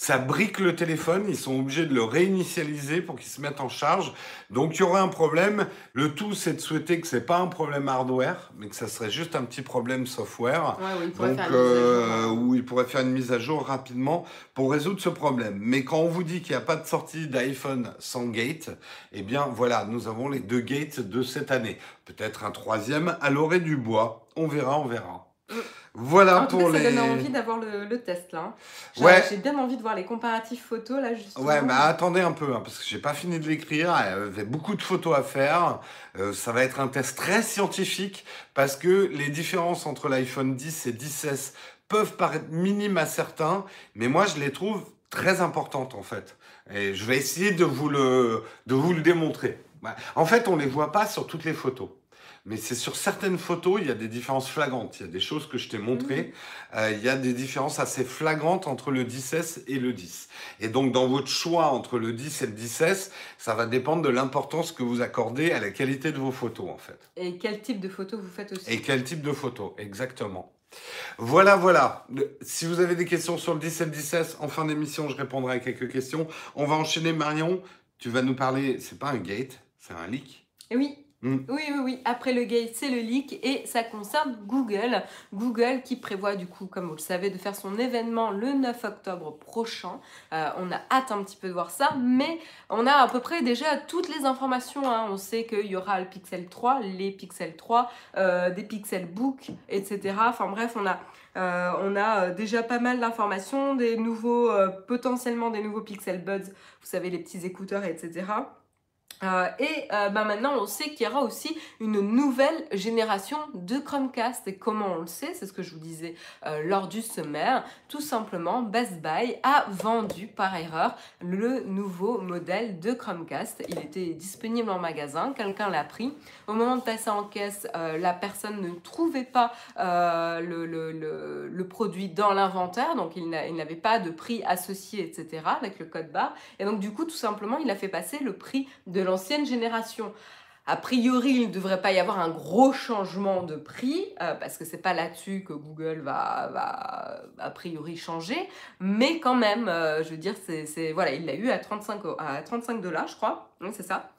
ça brique le téléphone, ils sont obligés de le réinitialiser pour qu'il se mette en charge. Donc il y aurait un problème. Le tout, c'est de souhaiter que c'est pas un problème hardware, mais que ça serait juste un petit problème software.
Ouais, Donc, euh,
où il pourrait faire une mise à jour rapidement pour résoudre ce problème. Mais quand on vous dit qu'il n'y a pas de sortie d'iPhone sans gate, eh bien voilà, nous avons les deux gates de cette année. Peut-être un troisième à l'orée du bois. On verra, on verra. Voilà
en
tout pour
cas,
les.
Ça donne envie d'avoir le, test là. Hein. Ouais. J'ai bien envie de voir les comparatifs photos là justement.
Ouais, mais attendez un peu hein, parce que j'ai pas fini de l'écrire. Il y avait beaucoup de photos à faire. Euh, ça va être un test très scientifique parce que les différences entre l'iPhone 10 et 10S peuvent paraître minimes à certains, mais moi je les trouve très importantes en fait. Et je vais essayer de vous le de vous le démontrer. En fait, on les voit pas sur toutes les photos mais c'est sur certaines photos, il y a des différences flagrantes. Il y a des choses que je t'ai montrées. Mmh. Euh, il y a des différences assez flagrantes entre le 10S et le 10. Et donc, dans votre choix entre le 10 et le 10S, ça va dépendre de l'importance que vous accordez à la qualité de vos photos, en fait.
Et quel type de photos vous faites aussi?
Et quel type de photos, exactement. Voilà, voilà. Si vous avez des questions sur le 10 et le 10S, en fin d'émission, je répondrai à quelques questions. On va enchaîner, Marion. Tu vas nous parler, c'est pas un gate, c'est un leak?
Et oui,
Mm.
Oui, oui, oui. Après le gate, c'est le leak et ça concerne Google. Google qui prévoit du coup, comme vous le savez, de faire son événement le 9 octobre prochain. Euh, on a hâte un petit peu de voir ça, mais on a à peu près déjà toutes les informations. hein. On sait qu'il y aura le Pixel 3, les Pixel 3, euh, des Pixel Book, etc. Enfin bref, on a, euh, on a déjà pas mal d'informations, des nouveaux, potentiellement des nouveaux Pixel Buds, vous savez, les petits écouteurs, etc. Euh, et euh, bah maintenant, on sait qu'il y aura aussi une nouvelle génération de Chromecast. Et comment on le sait? C'est ce que je vous disais euh, lors du sommaire. Tout simplement, Best Buy a vendu par erreur le nouveau modèle de Chromecast. Il était disponible en magasin, quelqu'un l'a pris. Au moment de passer en caisse, euh, la personne ne trouvait pas le, le- produit dans l'inventaire, donc il n'avait pas de prix associé, etc., avec le code barre. Et donc, du coup, tout simplement, il a fait passer le prix de l'ancienne génération. A priori, il ne devrait pas y avoir un gros changement de prix, euh, parce que c'est pas là-dessus que Google va, va a priori changer. Mais quand même, euh, je veux dire, c'est, voilà, il l'a eu à 35, au- à 35 dollars, je crois. Oui, c'est ça.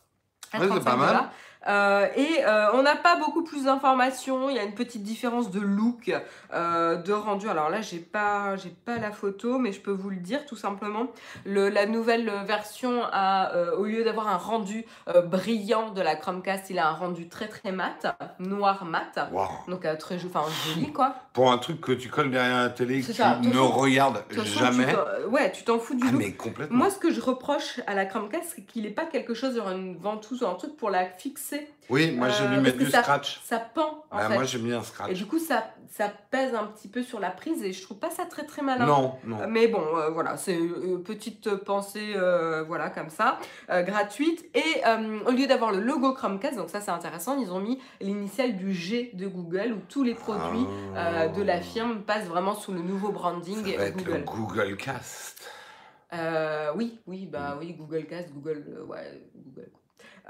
À
Ouais,
dollars. Euh, et euh, on n'a pas beaucoup plus d'informations. Il y a une petite différence de look, euh, de rendu. Alors là, j'ai pas, j'ai pas la photo, mais je peux vous le dire tout simplement. Le, la nouvelle version a, au lieu d'avoir un rendu brillant de la Chromecast, il a un rendu très très mat, noir mat. Donc très enfin, joli quoi.
Pour un truc que tu colles derrière la télé que tu ne regardes
façon,
jamais.
tu ouais, tu t'en fous du
Ah,
look.
mais complètement.
Moi, ce que je reproche à la Chromecast, c'est qu'il n'est pas quelque chose, genre une ventouse ou un truc pour la fixer.
Oui, moi j'ai
Euh,
dû mettre du
ça-
scratch.
Ça pend, en
Bah,
fait.
moi j'ai mis un
Et
scratch.
du coup, ça, ça pèse un petit peu sur la prise et je trouve pas ça très très malin.
Non,
Euh,
non.
Mais bon, euh, voilà, c'est une petite pensée, euh, voilà, comme ça, euh, gratuite. Et euh, au lieu d'avoir le logo Chromecast, donc ça c'est intéressant, ils ont mis l'initiale du G de Google où tous les produits euh, de la firme passent vraiment sous le nouveau branding
Ah. Ça va être le
Google.
Google Cast.
Euh, oui, oui, bah oui, Google Cast, Google, euh, ouais, Google.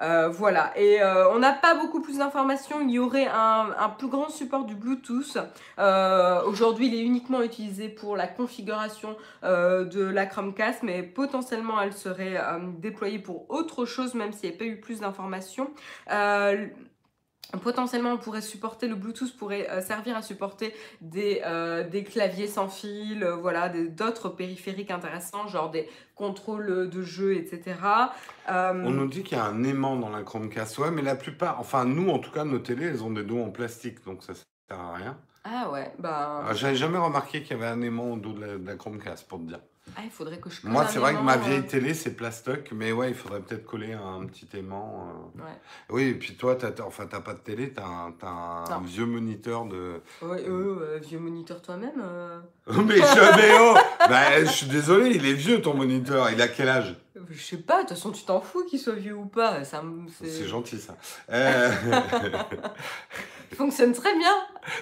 Euh, voilà, et euh, on n'a pas beaucoup plus d'informations. Il y aurait un, plus grand support du Bluetooth. Euh, Aujourd'hui, il est uniquement utilisé pour la configuration de la Chromecast, mais potentiellement, elle serait déployée pour autre chose, même s'il n'y a pas eu plus d'informations. Potentiellement, on pourrait supporter, le Bluetooth pourrait euh, servir à supporter des, euh, des claviers sans fil, euh, voilà, d'autres périphériques intéressants, genre des contrôles de jeu, etc. Euh,
On nous dit qu'il y a un aimant dans la Chromecast. Ouais, mais la plupart, enfin nous en tout cas, nos télés, elles ont des dos en plastique, donc ça sert à rien.
Ah ouais, bah...
Ah, J'avais jamais remarqué qu'il y avait un aimant au dos de la, de la Chromecast, pour te dire.
Ah, il faudrait que je
Moi, c'est vrai que ma vieille
euh,
télé, c'est plastoc, mais ouais, il faudrait peut-être coller un petit aimant. euh.
Ouais.
Oui, et puis toi, t'as, t'as- enfin, t'as pas de télé, t'as un, t'as un
Non.
vieux moniteur de.
Ouais, euh, euh, vieux moniteur toi-même euh,
mais oh bah, je suis désolé, il est vieux ton moniteur. Il a quel âge?
Je sais pas, de toute façon, tu t'en fous qu'il soit vieux ou pas. Ça,
C'est gentil ça. Euh,
Il fonctionne très bien.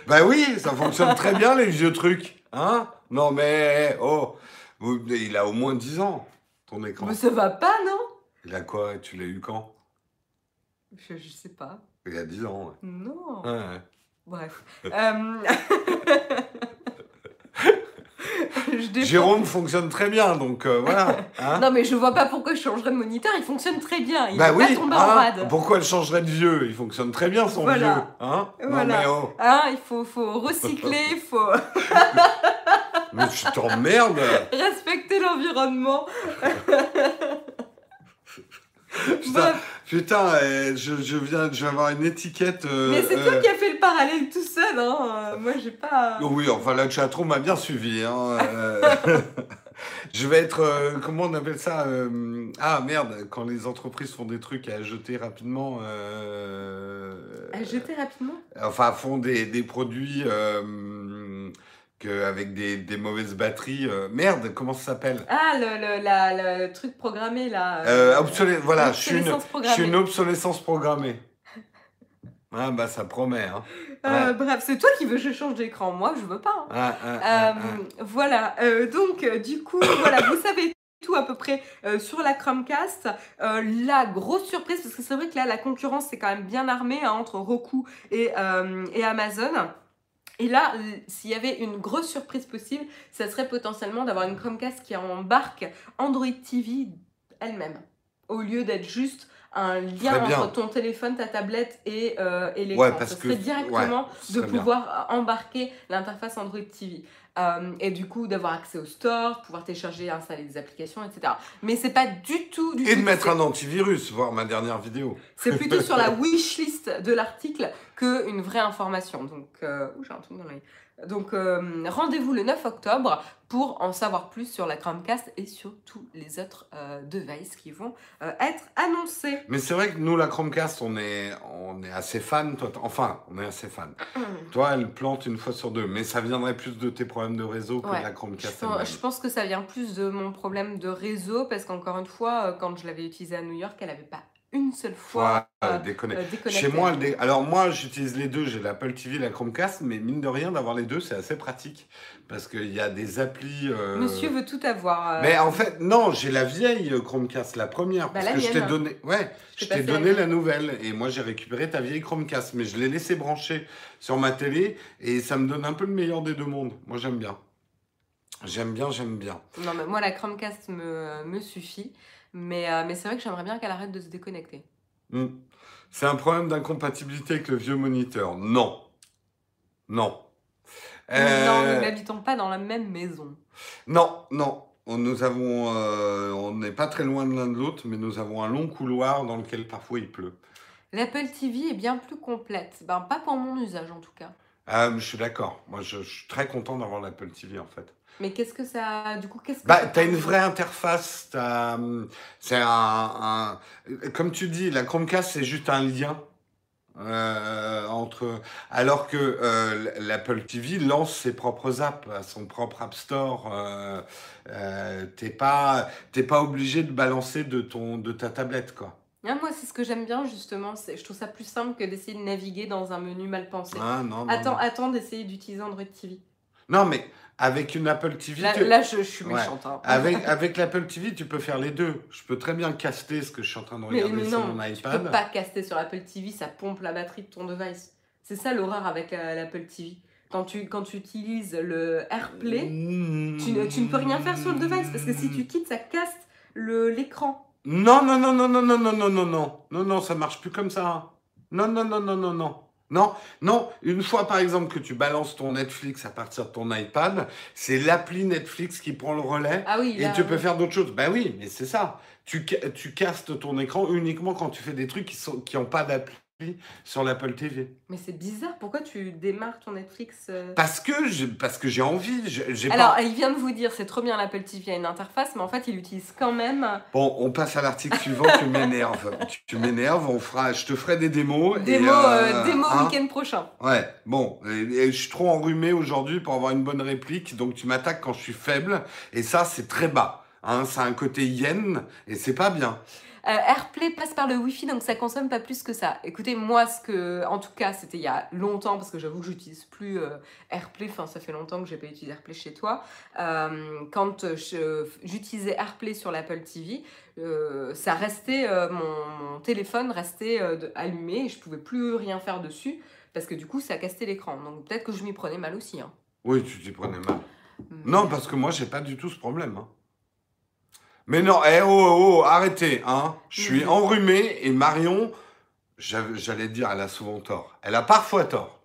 bah oui, ça fonctionne très bien les vieux trucs. Hein? Non mais oh, il a au moins 10 ans ton écran.
Mais ça va pas, non?
Il a quoi? Tu l'as eu quand?
Je, je sais pas.
Il a 10 ans.
Non.
Ouais. Ouais.
Bref. Euh,
Jérôme fonctionne très bien, donc euh, voilà. hein.
Non mais je vois pas pourquoi je changerais de moniteur, il fonctionne très bien, il
bah oui,
pas tomber en
hein,
rade.
pourquoi elle changerait de vieux? Il fonctionne très bien son
Voilà.
vieux. Hein?
Voilà.
Non mais oh,
Hein, il faut, faut recycler, il faut
mais tu t'emmerdes.
respecter l'environnement.
Putain, je, je viens, je vais avoir une étiquette. euh,
Mais c'est toi
euh,
qui as fait le parallèle tout seul, hein. euh, Moi j'ai pas.
Oui, enfin la chatroom m'a bien suivi. Hein. je vais être, euh, comment on appelle ça Ah merde, quand les entreprises font des trucs à jeter rapidement.
À jeter rapidement?
Enfin, font des, des produits euh, que, avec des, des mauvaises batteries. euh, merde, comment ça s'appelle?
Ah, le, le, la- le truc programmé là.
euh, obsolé- Voilà, je suis, une,
Obsolescence
je
programmée.
suis une obsolescence programmée. Ah bah ça promet. Hein.
Euh, Bref, c'est toi qui veux que je change d'écran, moi je veux pas. hein.
Ah, ah, ah,
Euh. Voilà, euh, donc euh, du coup, voilà, vous savez tout à peu près euh, sur la Chromecast. Euh, la grosse surprise, parce que c'est vrai que là, la concurrence, c'est quand même bien armée hein, entre Roku et, euh, et Amazon. Et là, s'il y avait une grosse surprise possible, ça serait potentiellement d'avoir une Chromecast qui embarque Android TV elle-même, au lieu d'être juste un lien entre ton téléphone, ta tablette et, euh, et l'écran.
Ouais, parce
Ce
que-
serait directement
ouais, ce
de
bien.
pouvoir embarquer l'interface Android TV. Euh, et du coup, d'avoir accès au store, pouvoir télécharger installer des applications, etc. Mais c'est pas du tout. Du
Et
tout
de mettre un antivirus, voir ma dernière vidéo.
C'est plutôt sur la wishlist de l'article qu'une vraie information. Donc, euh, j'ai un truc dans l'œil. Donc, euh, rendez-vous le 9 octobre pour en savoir plus sur la Chromecast et sur tous les autres euh, devices qui vont euh, être annoncés.
Mais c'est vrai que nous, la Chromecast, on est, on est assez fan. Toi, enfin, on est assez fan. Toi, elle plante une fois sur deux. Mais ça viendrait plus de tes problèmes de réseau que
Ouais.
de la
Je
Chromecast
pense,
elle-même.
je pense que ça vient plus de mon problème de réseau parce qu'encore une fois, quand je l'avais utilisée à New York, elle n'avait pas une seule fois
Ouais,
euh, euh, déconnecté.
Chez moi, dé- alors moi, j'utilise les deux. J'ai l'Apple TV, la Chromecast, mais mine de rien, d'avoir les deux, c'est assez pratique parce qu'il y a des applis. euh,
Monsieur veut tout avoir. euh,
Mais en fait, non, j'ai la vieille Chromecast, la première,
Bah,
parce
la
que je t'ai donné, ouais,
Je t'ai la
donné la nouvelle, et moi j'ai récupéré ta vieille Chromecast, mais je l'ai laissé brancher sur ma télé, et ça me donne un peu le meilleur des deux mondes. Moi j'aime bien, j'aime bien, j'aime bien.
Non, mais moi, la Chromecast me, me suffit. Mais, euh, mais c'est vrai que j'aimerais bien qu'elle arrête de se déconnecter.
Hmm. C'est un problème d'incompatibilité avec le vieux moniteur. Non, non. Euh,
Non, nous n'habitons pas dans la même maison.
Non, non. On- Nous avons, euh, on n'est pas très loin de l'un de l'autre, mais nous avons un long couloir dans lequel parfois il pleut.
L'Apple TV est bien plus complète. Ben, pas pour mon usage, en tout cas.
Ah, je suis d'accord. Moi, je, je suis très content d'avoir l'Apple TV en fait.
Mais qu'est-ce que ça... Du coup, qu'est-ce que
Bah, t'as une vraie interface. hum, C'est un, un- Comme tu dis, la Chromecast, c'est juste un lien. euh, entre alors que euh, l'Apple TV lance ses propres apps, son propre App Store. Euh, euh, t'es pas t'es pas obligé de balancer de ton de ta tablette quoi.
Ah, moi, c'est ce que j'aime bien, justement. Je trouve ça plus simple que d'essayer de naviguer dans un menu mal pensé.
Ah, non, non,
Attends,
non.
attends d'essayer d'utiliser Android TV.
Non, mais avec une Apple TV,
Là,
tu-
là, je, je suis
Ouais.
méchante. hein.
avec avec l'Apple TV, tu peux faire les deux. Je peux très bien caster ce que je suis en train de regarder
mais
sur
non,
mon
tu
iPad.
peux pas caster sur l'Apple TV, ça pompe la batterie de ton device. C'est ça l'horreur avec la- l'Apple TV. Quand tu, quand tu utilises le AirPlay, tu ne, tu ne peux rien faire sur le device parce que si tu quittes, ça casse le- l'écran.
Non, non, non, non, non, non, non, non, non, non. Non, ça marche plus comme ça. Non, non, non, non, non, non. Non, non, une fois par exemple que tu balances ton Netflix à partir de ton iPad, c'est l'appli Netflix qui prend le relais
Ah oui,
et tu peux faire d'autres choses. Ben oui, mais c'est ça. Tu, tu castes ton écran uniquement quand tu fais des trucs qui sont qui ont pas d'appli sur l'Apple TV.
Mais c'est bizarre, pourquoi tu démarres ton Netflix euh
Parce que j'ai parce que j'ai envie, j'ai
Alors,
pas
il vient de vous dire, c'est trop bien l'Apple TV a une interface, mais en fait, il utilise quand même
Bon, on passe à l'article suivant, tu m'énerves. Tu, tu m'énerves, on fera je te ferai des démos
mots,
euh,
des mots
hein.
week-end prochain.
Ouais, bon, et, et je suis trop enrhumé aujourd'hui pour avoir une bonne réplique, donc tu m'attaques quand je suis faible, et ça, c'est très bas. Hein, ça a un côté yen, et c'est pas bien.
Euh, AirPlay passe par le Wi-Fi, donc ça consomme pas plus que ça. Écoutez, moi, ce que, en tout cas, c'était il y a longtemps, parce que j'avoue que j'utilise plus euh, AirPlay. Enfin, ça fait longtemps que j'ai pas utilisé AirPlay chez toi. Euh, quand j'utilisais AirPlay sur l'Apple TV, ça restait, mon, mon téléphone restait allumé et je pouvais plus rien faire dessus parce que du coup, ça cassait l'écran. Donc peut-être que je m'y prenais mal aussi. hein.
Oui, tu t'y prenais mal.
Mais-
Non, parce que moi, j'ai pas du tout ce problème. hein. Mais non, eh oh, oh, oh, arrêtez, hein. Je suis
Mais-
enrhumé, et Marion, j'allais dire, elle a souvent tort. Elle a parfois tort.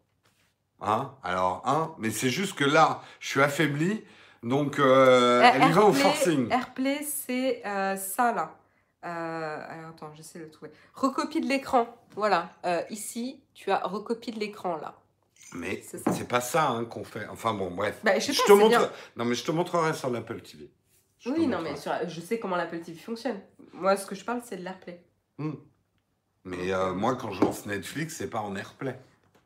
Hein, alors, hein, mais c'est juste que là, je suis affaibli, donc euh,
Euh,
elle y va au forcing.
AirPlay, c'est euh, ça là. Euh, alors attends, j'essaie de le trouver. Recopie de l'écran. Voilà. Euh, ici, tu as recopie de l'écran là.
Mais
C'est
pas ça hein, qu'on fait. Enfin bon, bref.
Bah, je sais pas,
te montre.
bien.
Non, mais je te montrerai sur l'Apple TV. Je
Oui, non, mais sur- je sais comment l'Apple TV fonctionne. Moi, ce que je parle, c'est de l'AirPlay.
Mais euh, moi, quand je lance Netflix, c'est pas en AirPlay.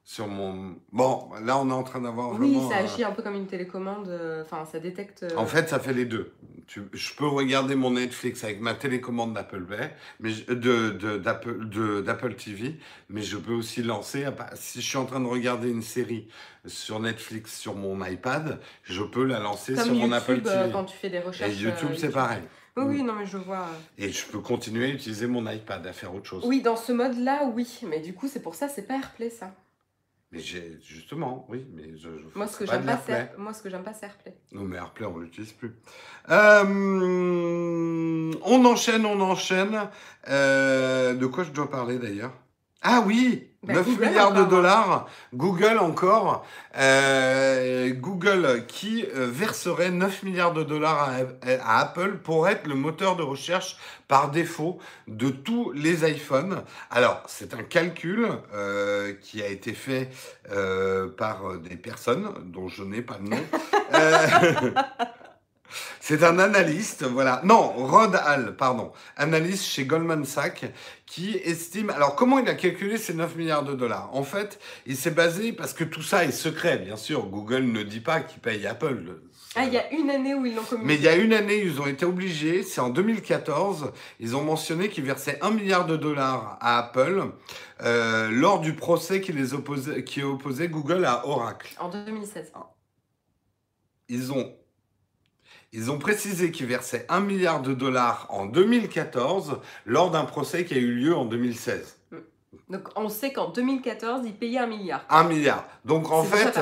Sur mon. Bon, là, on est en train d'avoir
Oui,
vraiment.
ça
euh,
agit un peu comme une télécommande. euh, Enfin, ça détecte. euh,
En fait, ça fait les deux. Tu- je peux regarder mon Netflix avec ma télécommande d'Apple mais je- de d'Apple de- TV, mais je peux aussi lancer. à pa- Si je suis en train de regarder une série sur Netflix sur mon iPad, je peux la lancer
comme
sur mon Apple
YouTube,
TV.
quand tu fais des
Et
recherches.
YouTube,
euh,
c'est pareil.
Oui, oui, non, mais je vois.
Et je peux continuer à utiliser mon iPad à faire autre chose.
Oui, dans ce mode-là, oui. Mais du coup, c'est pour ça, c'est pas AirPlay, ça.
Mais j'ai justement, oui, mais je, je
Moi, ce que
pas
pas, moi, ce que j'aime pas, c'est AirPlay.
Non, mais AirPlay, on l'utilise plus. Euh, on enchaîne, on enchaîne. Euh, de quoi je dois parler d'ailleurs? Ah oui, 9
Google
milliards de dollars. Google encore. Euh, Google qui euh, verserait 9 milliards de dollars à, à Apple pour être le moteur de recherche par défaut de tous les iPhones. Alors, c'est un calcul euh, qui a été fait euh, par des personnes dont je n'ai pas le nom. C'est un analyste, voilà. Non, Rod Hall, pardon. Analyste chez Goldman Sachs qui estime. Alors, comment il a calculé ces 9 milliards de dollars? En fait, il s'est basé, parce que tout ça est secret, bien sûr. Google ne dit pas qu'il paye Apple.
Ah, il y a une année où ils l'ont
Mais
communiqué.
il y a une année, ils ont été obligés, c'est en 2014, ils ont mentionné qu'ils versaient 1 milliard de dollars à Apple euh, lors du procès qui, les opposait, qui opposait Google à Oracle.
En 2016.
Ils ont, ils ont précisé qu'ils versaient 1 milliard de dollars en 2014 lors d'un procès qui a eu lieu en 2016.
Donc, on sait qu'en 2014, ils payaient un milliard.
1 milliard. Donc en fait.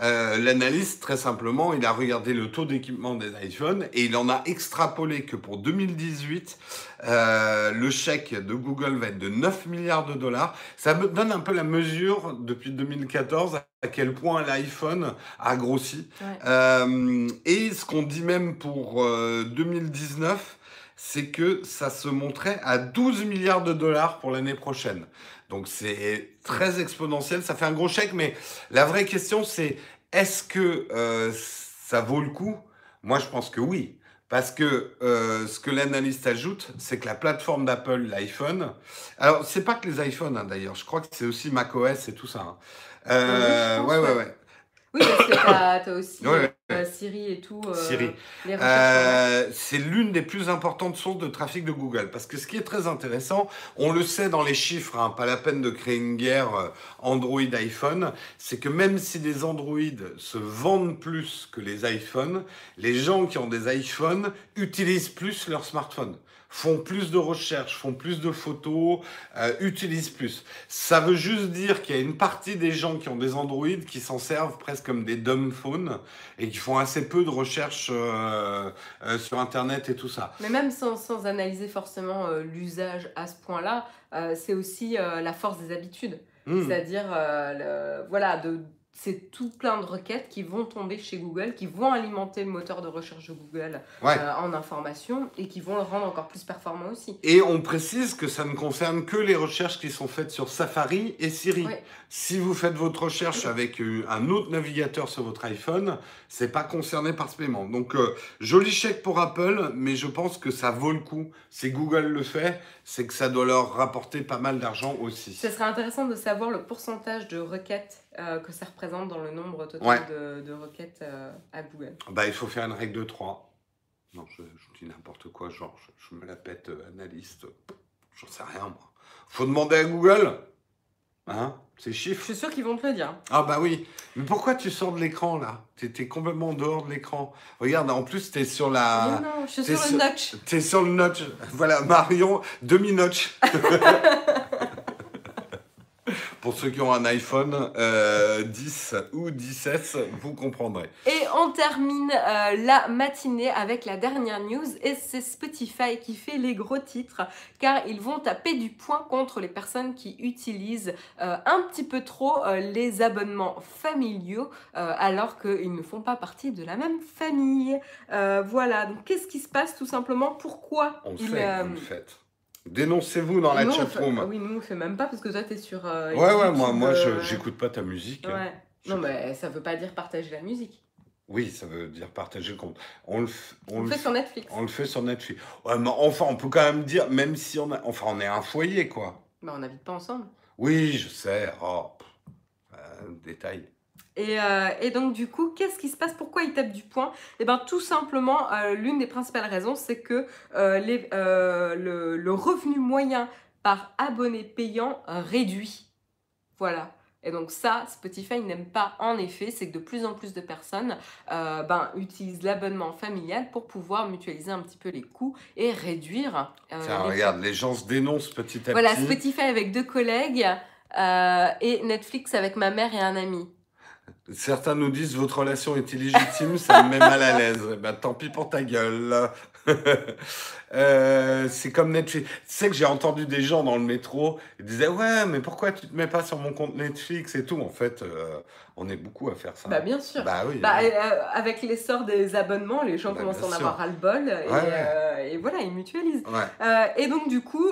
Euh, L'analyste, très simplement, il a regardé le taux d'équipement des iPhones et il en a extrapolé que pour 2018, euh, le chèque de Google va être de 9 milliards de dollars. Ça me donne un peu la mesure depuis 2014 à quel point l'iPhone a grossi.
Ouais.
Euh, et ce qu'on dit même pour euh, 2019, c'est que ça se montrait à 12 milliards de dollars pour l'année prochaine. Donc c'est très exponentiel, ça fait un gros chèque, mais la vraie question c'est est-ce que euh, ça vaut le coup? Moi je pense que oui. Parce que euh, ce que l'analyste ajoute, c'est que la plateforme d'Apple, l'iPhone, alors c'est pas que les iPhones hein, d'ailleurs, je crois que c'est aussi macOS et tout ça. hein. Euh,
Oui,
ouais, ouais,
ouais.
ouais.
Oui, parce que t'as aussi
Ouais, ouais.
Euh, Siri et tout. euh,
Siri. Euh, c'est l'une des plus importantes sources de trafic de Google. Parce que ce qui est très intéressant, on le sait dans les chiffres, hein, pas la peine de créer une guerre Android-iPhone, c'est que même si les Android se vendent plus que les iPhones, les gens qui ont des iPhones utilisent plus leur smartphone font plus de recherches, font plus de photos, euh, utilisent plus. Ça veut juste dire qu'il y a une partie des gens qui ont des Android qui s'en servent presque comme des dumb phones et qui font assez peu de recherches euh, euh, sur Internet et tout ça.
Mais même sans, sans analyser forcément l'usage à ce point-là, c'est aussi la force des habitudes.
Hmm.
C'est-à-dire, voilà, de, c'est tout plein de requêtes qui vont tomber chez Google, qui vont alimenter le moteur de recherche de Google
Ouais.
euh, en information et qui vont le rendre encore plus performant aussi.
Et on précise que ça ne concerne que les recherches qui sont faites sur Safari et Siri.
Ouais.
Si vous faites votre recherche avec euh, un autre navigateur sur votre iPhone, c'est pas concerné par ce paiement. Donc euh, joli chèque pour Apple, mais je pense que ça vaut le coup. Si Google le fait, c'est que ça doit leur rapporter pas mal d'argent aussi.
Ce serait intéressant de savoir le pourcentage de requêtes euh, que ça représente dans le nombre total
Ouais.
de, de requêtes euh, à Google.
Bah, il faut faire une règle de 3. Non, je, je dis n'importe quoi, genre, je, je me la pète euh, analyste. J'en sais rien, moi. Faut demander à Google. Hein Ces
Je
chiffres.
suis sûre qu'ils vont te le dire.
Ah bah oui. Mais pourquoi tu sors de l'écran, là? T'es complètement dehors de l'écran. Regarde, en plus, t'es sur la...
Mais non, je suis sur- le notch.
T'es sur le notch. Voilà, Marion, demi-notch. Pour ceux qui ont un iPhone euh, 10 ou 17, vous comprendrez.
Et on termine euh, la matinée avec la dernière news et c'est Spotify qui fait les gros titres car ils vont taper du poing contre les personnes qui utilisent euh, un petit peu trop euh, les abonnements familiaux euh, alors qu'ils ne font pas partie de la même famille. Euh, voilà, donc qu'est-ce qui se passe tout simplement? Pourquoi
On
ils,
fait,
euh,
le faites. Dénoncez-vous dans la
nous, fait-
chatroom.
ah Oui, nous on fait même pas parce que toi t'es sur. euh,
Ouais, ouais, moi, moi je-
euh,
j'écoute pas ta musique.
Ouais. Non, mais ça veut pas dire partager la musique.
Oui, ça veut dire partager le compte. On le, f- on
On,
le
le fait
f-
sur Netflix.
on le fait sur Netflix. Ouais, mais enfin, on peut quand même dire, même si on a. Enfin, on est un foyer, quoi.
Bah, on n'habite pas ensemble.
Oui, je sais. Oh, euh, détail.
Et, euh, et donc du coup, qu'est-ce qui se passe? Pourquoi ils tapent du poing? Eh bien tout simplement, euh, l'une des principales raisons, c'est que euh, les- le, le revenu moyen par abonné payant réduit. Voilà. Et donc ça, Spotify n'aime pas en effet, c'est que de plus en plus de personnes ben, utilisent l'abonnement familial pour pouvoir mutualiser un petit peu les coûts et réduire.
Tiens,
les
regarde, les gens se dénoncent petit à
voilà,
petit.
Spotify avec deux collègues et Netflix avec ma mère et un ami.
Certains nous disent votre relation est illégitime, ça me met mal à l'aise. Eh ben, tant pis pour ta gueule. Euh, c'est comme Netflix. Tu sais que j'ai entendu des gens dans le métro, ils disaient ouais, mais pourquoi tu te mets pas sur mon compte Netflix et tout? En fait, euh, on est beaucoup à faire ça.
Bah bien sûr.
Bah oui.
Bah,
oui.
euh, avec l'essor des abonnements, les gens
Bah,
commencent à en
sûr.
avoir ras-le-bol et,
Ouais, ouais.
et voilà, ils mutualisent.
Ouais.
Et donc du coup,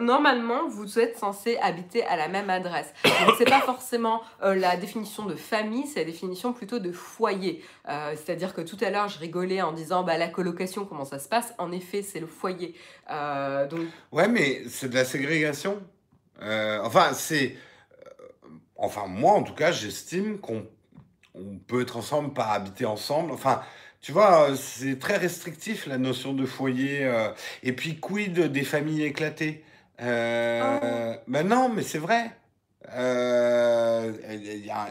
normalement, vous êtes censé habiter à la même adresse. Donc c'est pas forcément la définition de famille, c'est la définition plutôt de foyer. C'est-à-dire que tout à l'heure, je rigolais en disant bah la colocation, comment ça se passe En effet, c'est le foyer. Euh, donc
Ouais, mais c'est de la ségrégation. Euh, enfin, c'est. euh, Enfin, moi, en tout cas, j'estime qu'on on peut être ensemble, pas habiter ensemble. Enfin, tu vois, c'est très restrictif la notion de foyer. euh. Et puis, quid des familles éclatées? Euh, Ben non, mais c'est vrai. Euh,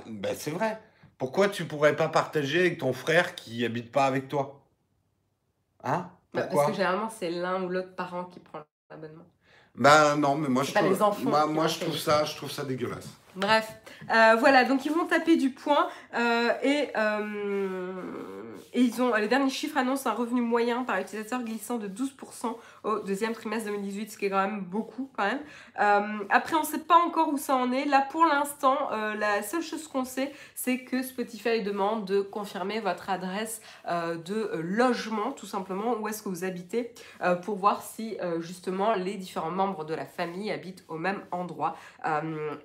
ben, c'est vrai. Pourquoi tu pourrais pas partager avec ton frère qui habite pas avec toi? Hein Pourquoi
parce que généralement, c'est l'un ou l'autre parent qui prend l'abonnement.
Ben non, mais moi je
pas
trouve,
les enfants
moi, je trouve ça, je trouve ça dégueulasse.
Bref, euh, voilà, donc ils vont taper du poing euh, et, euh, et ils ont, les derniers chiffres annoncent un revenu moyen par utilisateur glissant de 12% au deuxième trimestre 2018, ce qui est quand même beaucoup quand même. Euh, après, on ne sait pas encore où ça en est. Là, pour l'instant, euh, la seule chose qu'on sait, c'est que Spotify demande de confirmer votre adresse euh, de logement, tout simplement, où est-ce que vous habitez, pour voir si justement les différents membres de la famille habitent au même endroit.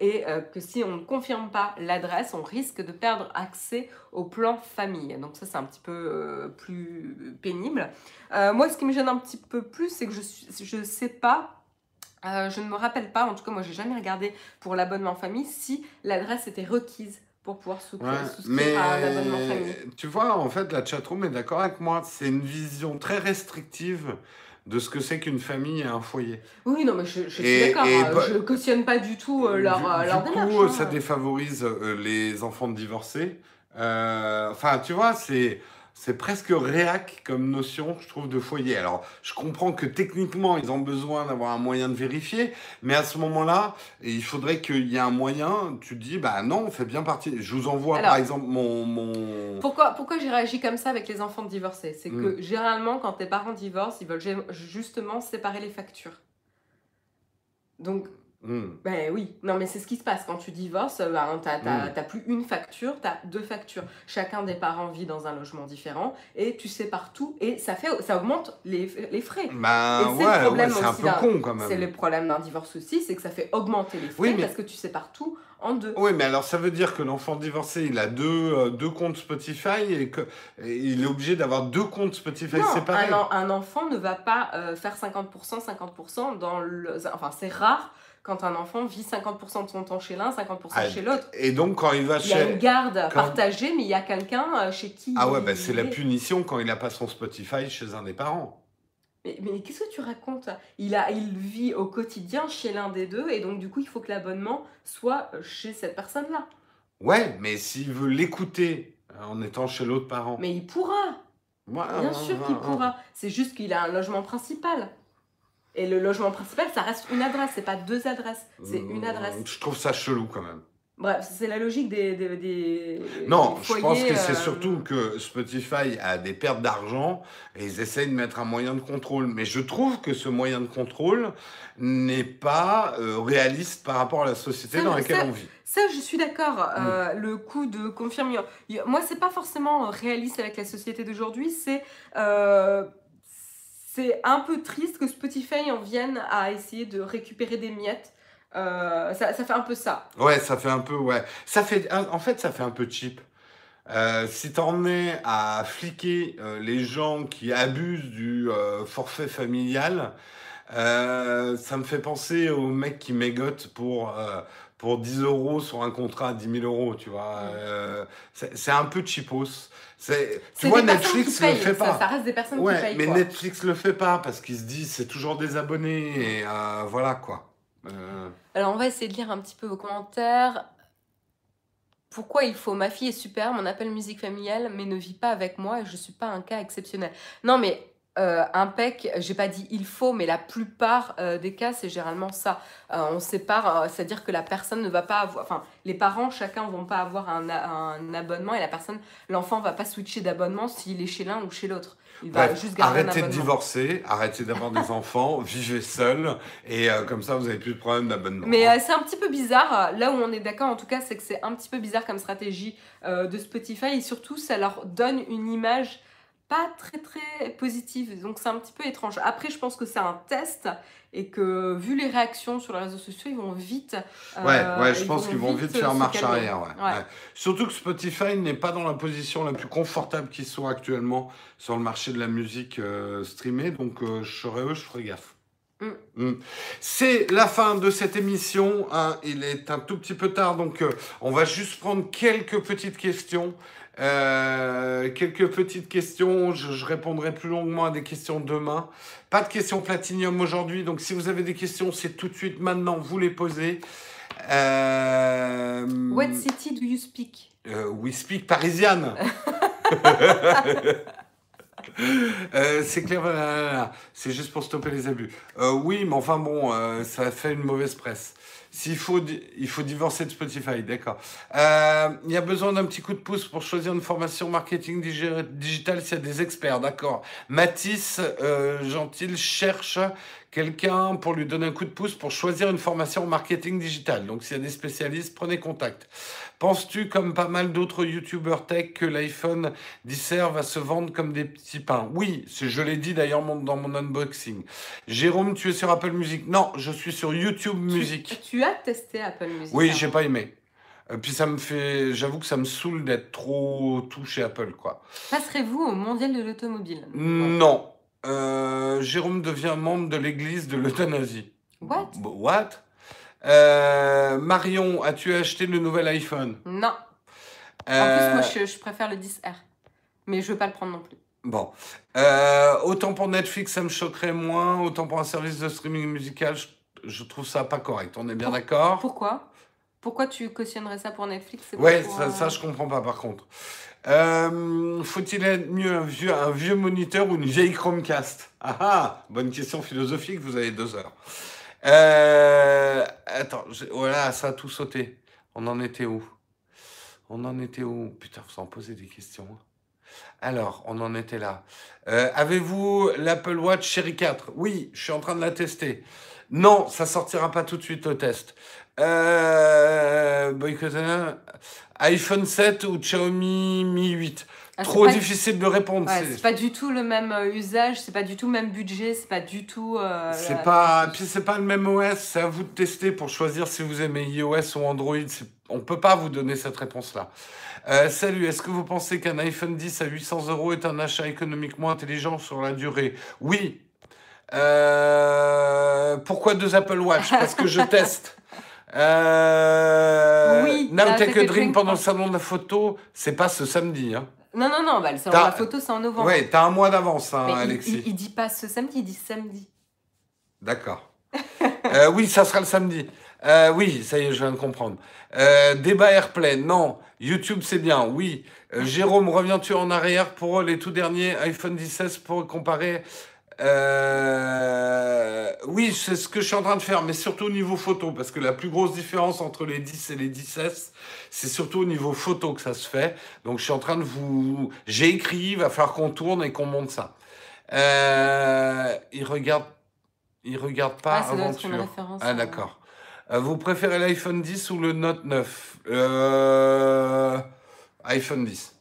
Et que si on ne confirme pas l'adresse, on risque de perdre accès au plan famille. Donc ça, c'est un petit peu euh, plus pénible. Euh, moi, ce qui me gêne un petit peu plus, c'est que je je sais pas. euh, je ne me rappelle pas, en tout cas moi j'ai jamais regardé pour l'abonnement famille si l'adresse était requise pour pouvoir souscrire,
Ouais,
souscrire
mais
à un abonnement famille.
tu vois, en fait, la chatroom est d'accord avec moi. C'est une vision très restrictive de ce que c'est qu'une famille et un foyer.
Oui, non, mais je, je suis d'accord, hein,
bah-
je cautionne pas du tout euh, leur,
du,
euh,
du
leur
coup,
hein.
ça défavorise les enfants de divorcés. Enfin, tu vois, c'est c'est presque réac comme notion, je trouve, de foyer. Alors, je comprends que techniquement, ils ont besoin d'avoir un moyen de vérifier, mais à ce moment-là, il faudrait qu'il y ait un moyen. Tu te dis, bah non, on fait bien partie. Je vous envoie,
Alors-
par exemple, mon mon.
Pourquoi, pourquoi j'ai réagi comme ça avec les enfants divorcés? C'est que généralement, quand tes parents divorcent, ils veulent justement séparer les factures. Donc,
Hmm.
ben oui, non mais c'est ce qui se passe quand tu divorces, ben, t'as t'as-
Mm.
t'as plus une facture, t'as deux factures. Chacun des parents vit dans un logement différent et tu sépares tout et ça, fait, ça augmente les, les frais. Et c'est le problème
ouais, c'est un peu con quand même.
C'est le problème d'un divorce aussi, c'est que ça fait augmenter les frais
Oui, mais-
parce que tu sépares tout en deux.
Oui, mais alors ça veut dire que l'enfant divorcé, il a deux, euh, deux comptes Spotify et qu'il est obligé d'avoir deux comptes Spotify
Non,
séparés?
un enfant ne va pas euh, faire 50%, 50% dans le... Enfin, c'est rare quand un enfant vit 50% de son temps chez l'un, 50%
Ah,
chez l'autre.
Et donc quand il va
Il y a une
chez...
garde
quand-
partagée, mais il y a quelqu'un euh, chez qui...
Ah ouais, bah c'est la punition quand il n'a pas son Spotify chez un des parents.
Mais, mais qu'est-ce que tu racontes? Il, a, il vit au quotidien chez l'un des deux, et donc du coup, il faut que l'abonnement soit euh, chez cette personne-là.
Ouais, mais s'il veut l'écouter euh, en étant chez l'autre parent.
Mais il pourra, bien sûr qu'il pourra. C'est juste qu'il a un logement principal. Et le logement principal, ça reste une adresse, c'est pas deux adresses, c'est une adresse.
Mmh, Je trouve ça chelou quand même.
Bref, c'est la logique des, des, des-
Non,
des
je pense que c'est
euh,
surtout que Spotify a des pertes d'argent et ils essayent de mettre un moyen de contrôle. Mais je trouve que ce moyen de contrôle n'est pas euh, réaliste par rapport à la société
Ça,
dans laquelle
ça-
on vit.
Ça, je suis d'accord.
Mm.
euh, le coup de confirmer. Moi, c'est pas forcément euh, réaliste avec la société d'aujourd'hui. C'est euh, c'est un peu triste que Spotify en vienne à essayer de récupérer des miettes. Euh, ça, fait un peu ça.
Ouais, ça fait un peu, ouais. Ça fait, en fait, ça fait un peu cheap. Euh, si t'en mets à fliquer euh, les gens qui abusent du euh, forfait familial, ça me fait penser aux mecs qui mégotent pour, pour 10 euros sur un contrat à 10 000 euros, tu vois. Euh, c'est un peu cheapos. Tu vois, Netflix le fait pas.
Ça, reste des personnes qui
Ouais,
payent.
mais
quoi.
Netflix le fait pas parce qu'ils se disent c'est toujours des abonnés et euh, voilà quoi. Euh,
Alors, on va essayer de lire un petit peu vos commentaires. Pourquoi il faut Ma fille est super, mon appel musique familiale, mais ne vit pas avec moi et je suis pas un cas exceptionnel. Non, mais euh, impec, j'ai pas dit il faut, mais la plupart euh, des cas, c'est généralement ça. Euh, on sépare, euh, c'est-à-dire que la personne ne va pas avoir, enfin, les parents, chacun vont pas avoir un, un abonnement et la personne, l'enfant va pas switcher d'abonnement s'il est chez l'un ou chez l'autre. Il va
Bref,
juste garder un
arrêtez de
abonnement.
divorcer, arrêtez d'avoir des enfants, vivez seul, et comme ça, vous n'avez plus de problème d'abonnement.
Mais c'est un petit peu bizarre. Là où on est d'accord, en tout cas, c'est que c'est un petit peu bizarre comme stratégie de Spotify et surtout, ça leur donne une image pas très très positive. Donc c'est un petit peu étrange. Après, je pense que c'est un test et que vu les réactions sur les réseaux sociaux, ils vont vite. euh,
Ouais, ouais, je pense qu'ils vont vite faire marche
calmer.
arrière. Ouais,
Ouais.
ouais. Surtout que Spotify n'est pas dans la position la plus confortable qu'ils soit actuellement sur le marché de la musique euh, streamée, donc euh, je serais eux, je ferais gaffe.
Mm.
Mm. C'est la fin de cette émission. hein. Il est un tout petit peu tard, donc on va juste prendre quelques petites questions. Euh, quelques petites questions. Je, je répondrai plus longuement à des questions demain. Pas de questions platinium aujourd'hui, donc si vous avez des questions, c'est tout de suite maintenant, vous les posez. Euh,
What city do you speak?
euh, we speak parisienne. Euh, c'est clair, c'est juste pour stopper les abus. Euh, oui, mais enfin bon, euh, ça fait une mauvaise presse. Il faut divorcer de Spotify, d'accord. Il y a besoin d'un petit coup de pouce pour choisir une formation marketing digi- digital s'il y a des experts, d'accord. Mathis Gentil cherche quelqu'un pour lui donner un coup de pouce pour choisir une formation en marketing digital. Donc s'il y a des spécialistes, prenez contact. Penses-tu, comme pas mal d'autres youtubeurs tech, que l'iPhone 10 va se vendre comme des petits pains? Oui, je l'ai dit d'ailleurs dans mon unboxing. Jérôme, tu es sur Apple Music? Non, je suis sur YouTube Music.
Tu, tu as testé Apple Music
Oui,
avant.
j'ai pas aimé. Euh, puis ça me fait, j'avoue que ça me saoule d'être trop tout chez Apple, quoi.
Passerez-vous au mondial de l'automobile?
Non. Euh, Jérôme devient membre de l'église de l'euthanasie.
What?
What? Euh, Marion, as-tu acheté le nouvel iPhone?
Non. En plus, moi, je, je préfère le 10R. Mais je veux pas le prendre non plus.
Bon. Euh, autant pour Netflix, ça me choquerait moins. Autant pour un service de streaming musical, je, je trouve ça pas correct. On est bien
Pour-
d'accord?
Pourquoi? Pourquoi tu cautionnerais ça pour Netflix C'est
Ouais,
pour,
ça, ça, je comprends pas par contre. Euh, Faut-il être mieux un vieux, moniteur ou une vieille Chromecast? Ah ah Bonne question philosophique, vous avez deux heures. Euh, attends, voilà, ça a tout sauté. On en était où? On en était où? Putain, vous en posez des questions. hein. Alors, on en était là. Euh, Avez-vous l'Apple Watch Série 4 Oui, je suis en train de la tester. Non, ça sortira pas tout de suite au test. Euh, boycott- iPhone 7 ou Xiaomi Mi 8
ah,
Trop difficile de répondre.
Ouais,
c'est-
pas du tout le même euh, usage, c'est pas du tout le même budget, c'est pas du tout. euh,
C'est
la-
pas, puis c'est pas le même OS, c'est à vous de tester pour choisir si vous aimez iOS ou Android. On peut pas vous donner cette réponse-là. Euh, salut, est-ce que vous pensez qu'un iPhone 10 à 800 euros est un achat économiquement intelligent sur la durée? Oui. Euh, pourquoi deux Apple Watch? Parce que je teste. Euh,
Oui,
Now Take a Drink pendant le salon de la photo, c'est pas ce samedi. Hein.
Non, non, non, bah, le salon de la photo, c'est en novembre.
Ouais, t'as un mois d'avance, hein,
Mais
Alexis.
il, il dit pas ce samedi, il dit samedi.
D'accord. Euh, oui, ça sera le samedi. Euh, oui, ça y est, je viens de comprendre. Euh, débat Airplay, non. YouTube, c'est bien, oui. Jérôme, reviens-tu en arrière pour les tout derniers iPhone 16 pour comparer Euh, Oui, c'est ce que je suis en train de faire, mais surtout au niveau photo, parce que la plus grosse différence entre les 10 et les 10S, c'est surtout au niveau photo que ça se fait. Donc, je suis en train de vous... J'ai écrit, il va falloir qu'on tourne et qu'on monte ça. Euh, il regarde... Il regarde pas
Ah,
Aventure. Ah,
à-
d'accord. Euh, vous préférez l'iPhone 10 ou le Note 9 euh... iPhone 10.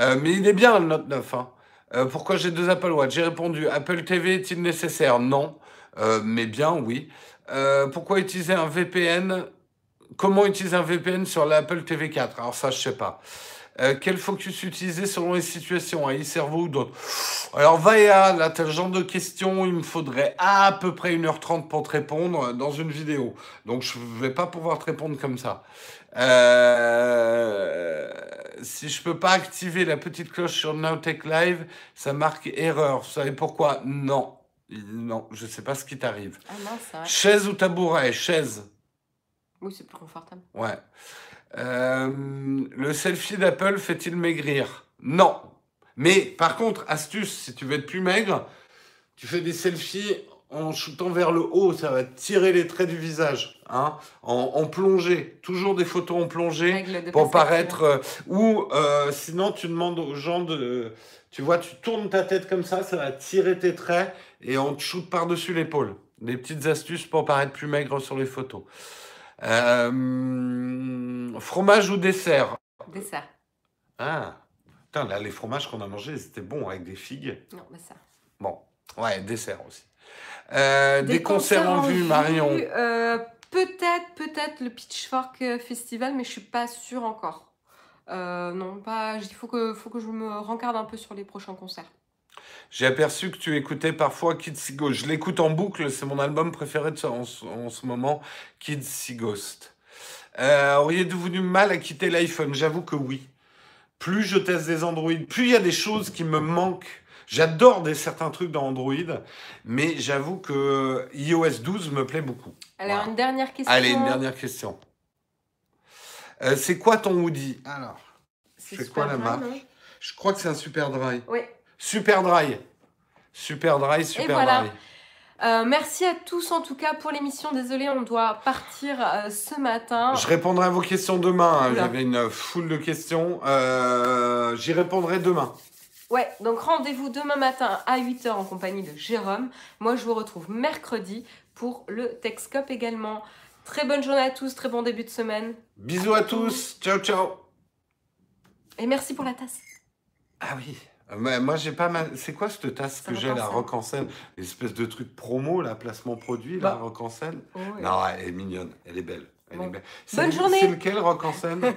Euh, mais il est bien le Note 9. hein. Euh, pourquoi j'ai deux Apple Watch? J'ai répondu Apple TV est-il nécessaire? Non. Euh, mais bien, oui. Euh, pourquoi utiliser un VPN Comment utiliser un VPN sur l'Apple TV 4 Alors ça, je sais pas. Quel focus utiliser selon les situations, AI Cerveau ou d'autres? Alors Vaea, là, t'as le genre de questions, il me faudrait à peu près 1h30 pour te répondre dans une vidéo. Donc je vais pas pouvoir te répondre comme ça. Euh, si je peux pas activer la petite cloche sur Nowtech Live, ça marque erreur. Vous savez pourquoi? Non. Non, je sais pas ce qui t'arrive.
Ah.
Chaise ou tabouret? Chaise.
Oui, c'est plus confortable.
Ouais. Euh, le selfie d'Apple fait-il maigrir? Non. Mais par contre, astuce, si tu veux être plus maigre, tu fais des selfies en shootant vers le haut, ça va tirer les traits du visage, hein, en, plongée, toujours des photos en plongée pour paraître. Euh, ou euh, sinon, tu demandes aux gens de, tu vois, tu tournes ta tête comme ça, ça va tirer tes traits et on te shoot par-dessus l'épaule. Des petites astuces pour paraître plus maigre sur les photos. Euh, fromage ou dessert?
Dessert.
Ah, putain, là, les fromages qu'on a mangés, c'était bon avec des figues.
Non, mais ça.
Bon, ouais, dessert aussi. Euh, des, concerts, en vue, Marion
euh, Peut-être, peut-être le Pitchfork Festival, mais je suis pas sûre encore. Euh, non, pas. Il faut que, faut que je me rencarde un peu sur les prochains concerts.
J'ai aperçu que tu écoutais parfois Kids Ghost. Je l'écoute en boucle, c'est mon album préféré de en, en, ce moment, Kids Ghost. Euh, Auriez-vous du mal à quitter l'iPhone? J'avoue que oui. Plus je teste des Android, plus il y a des choses qui me manquent J'adore des certains trucs dans Android, mais j'avoue que iOS 12 me plaît beaucoup.
Alors, une dernière question.
Allez, une dernière question. Euh, c'est quoi ton Woody
Alors,
c'est quoi la marque? Je crois que c'est un Super Dry.
Oui.
Super Dry. Super Dry, Super Dry.
Euh, merci à tous en tout cas pour l'émission. Désolé, on doit partir euh, ce matin.
Je répondrai à vos questions demain. Hein. J'avais une foule de questions. J'y répondrai demain.
Ouais, donc rendez-vous demain matin à 8h en compagnie de Jérôme. Moi, je vous retrouve mercredi pour le Texcop également. Très bonne journée à tous, très bon début de semaine.
Bisous à, tous. ciao ciao.
Et merci pour la tasse.
Ah oui. Euh, moi, j'ai pas mal. C'est quoi cette tasse que j'ai, la Rock en scène? L'espèce de truc promo, la placement produit, la bah. Rock en scène? Non, elle est mignonne, elle est belle. Elle est belle.
Bonne journée.
C'est lequel Rock en scène?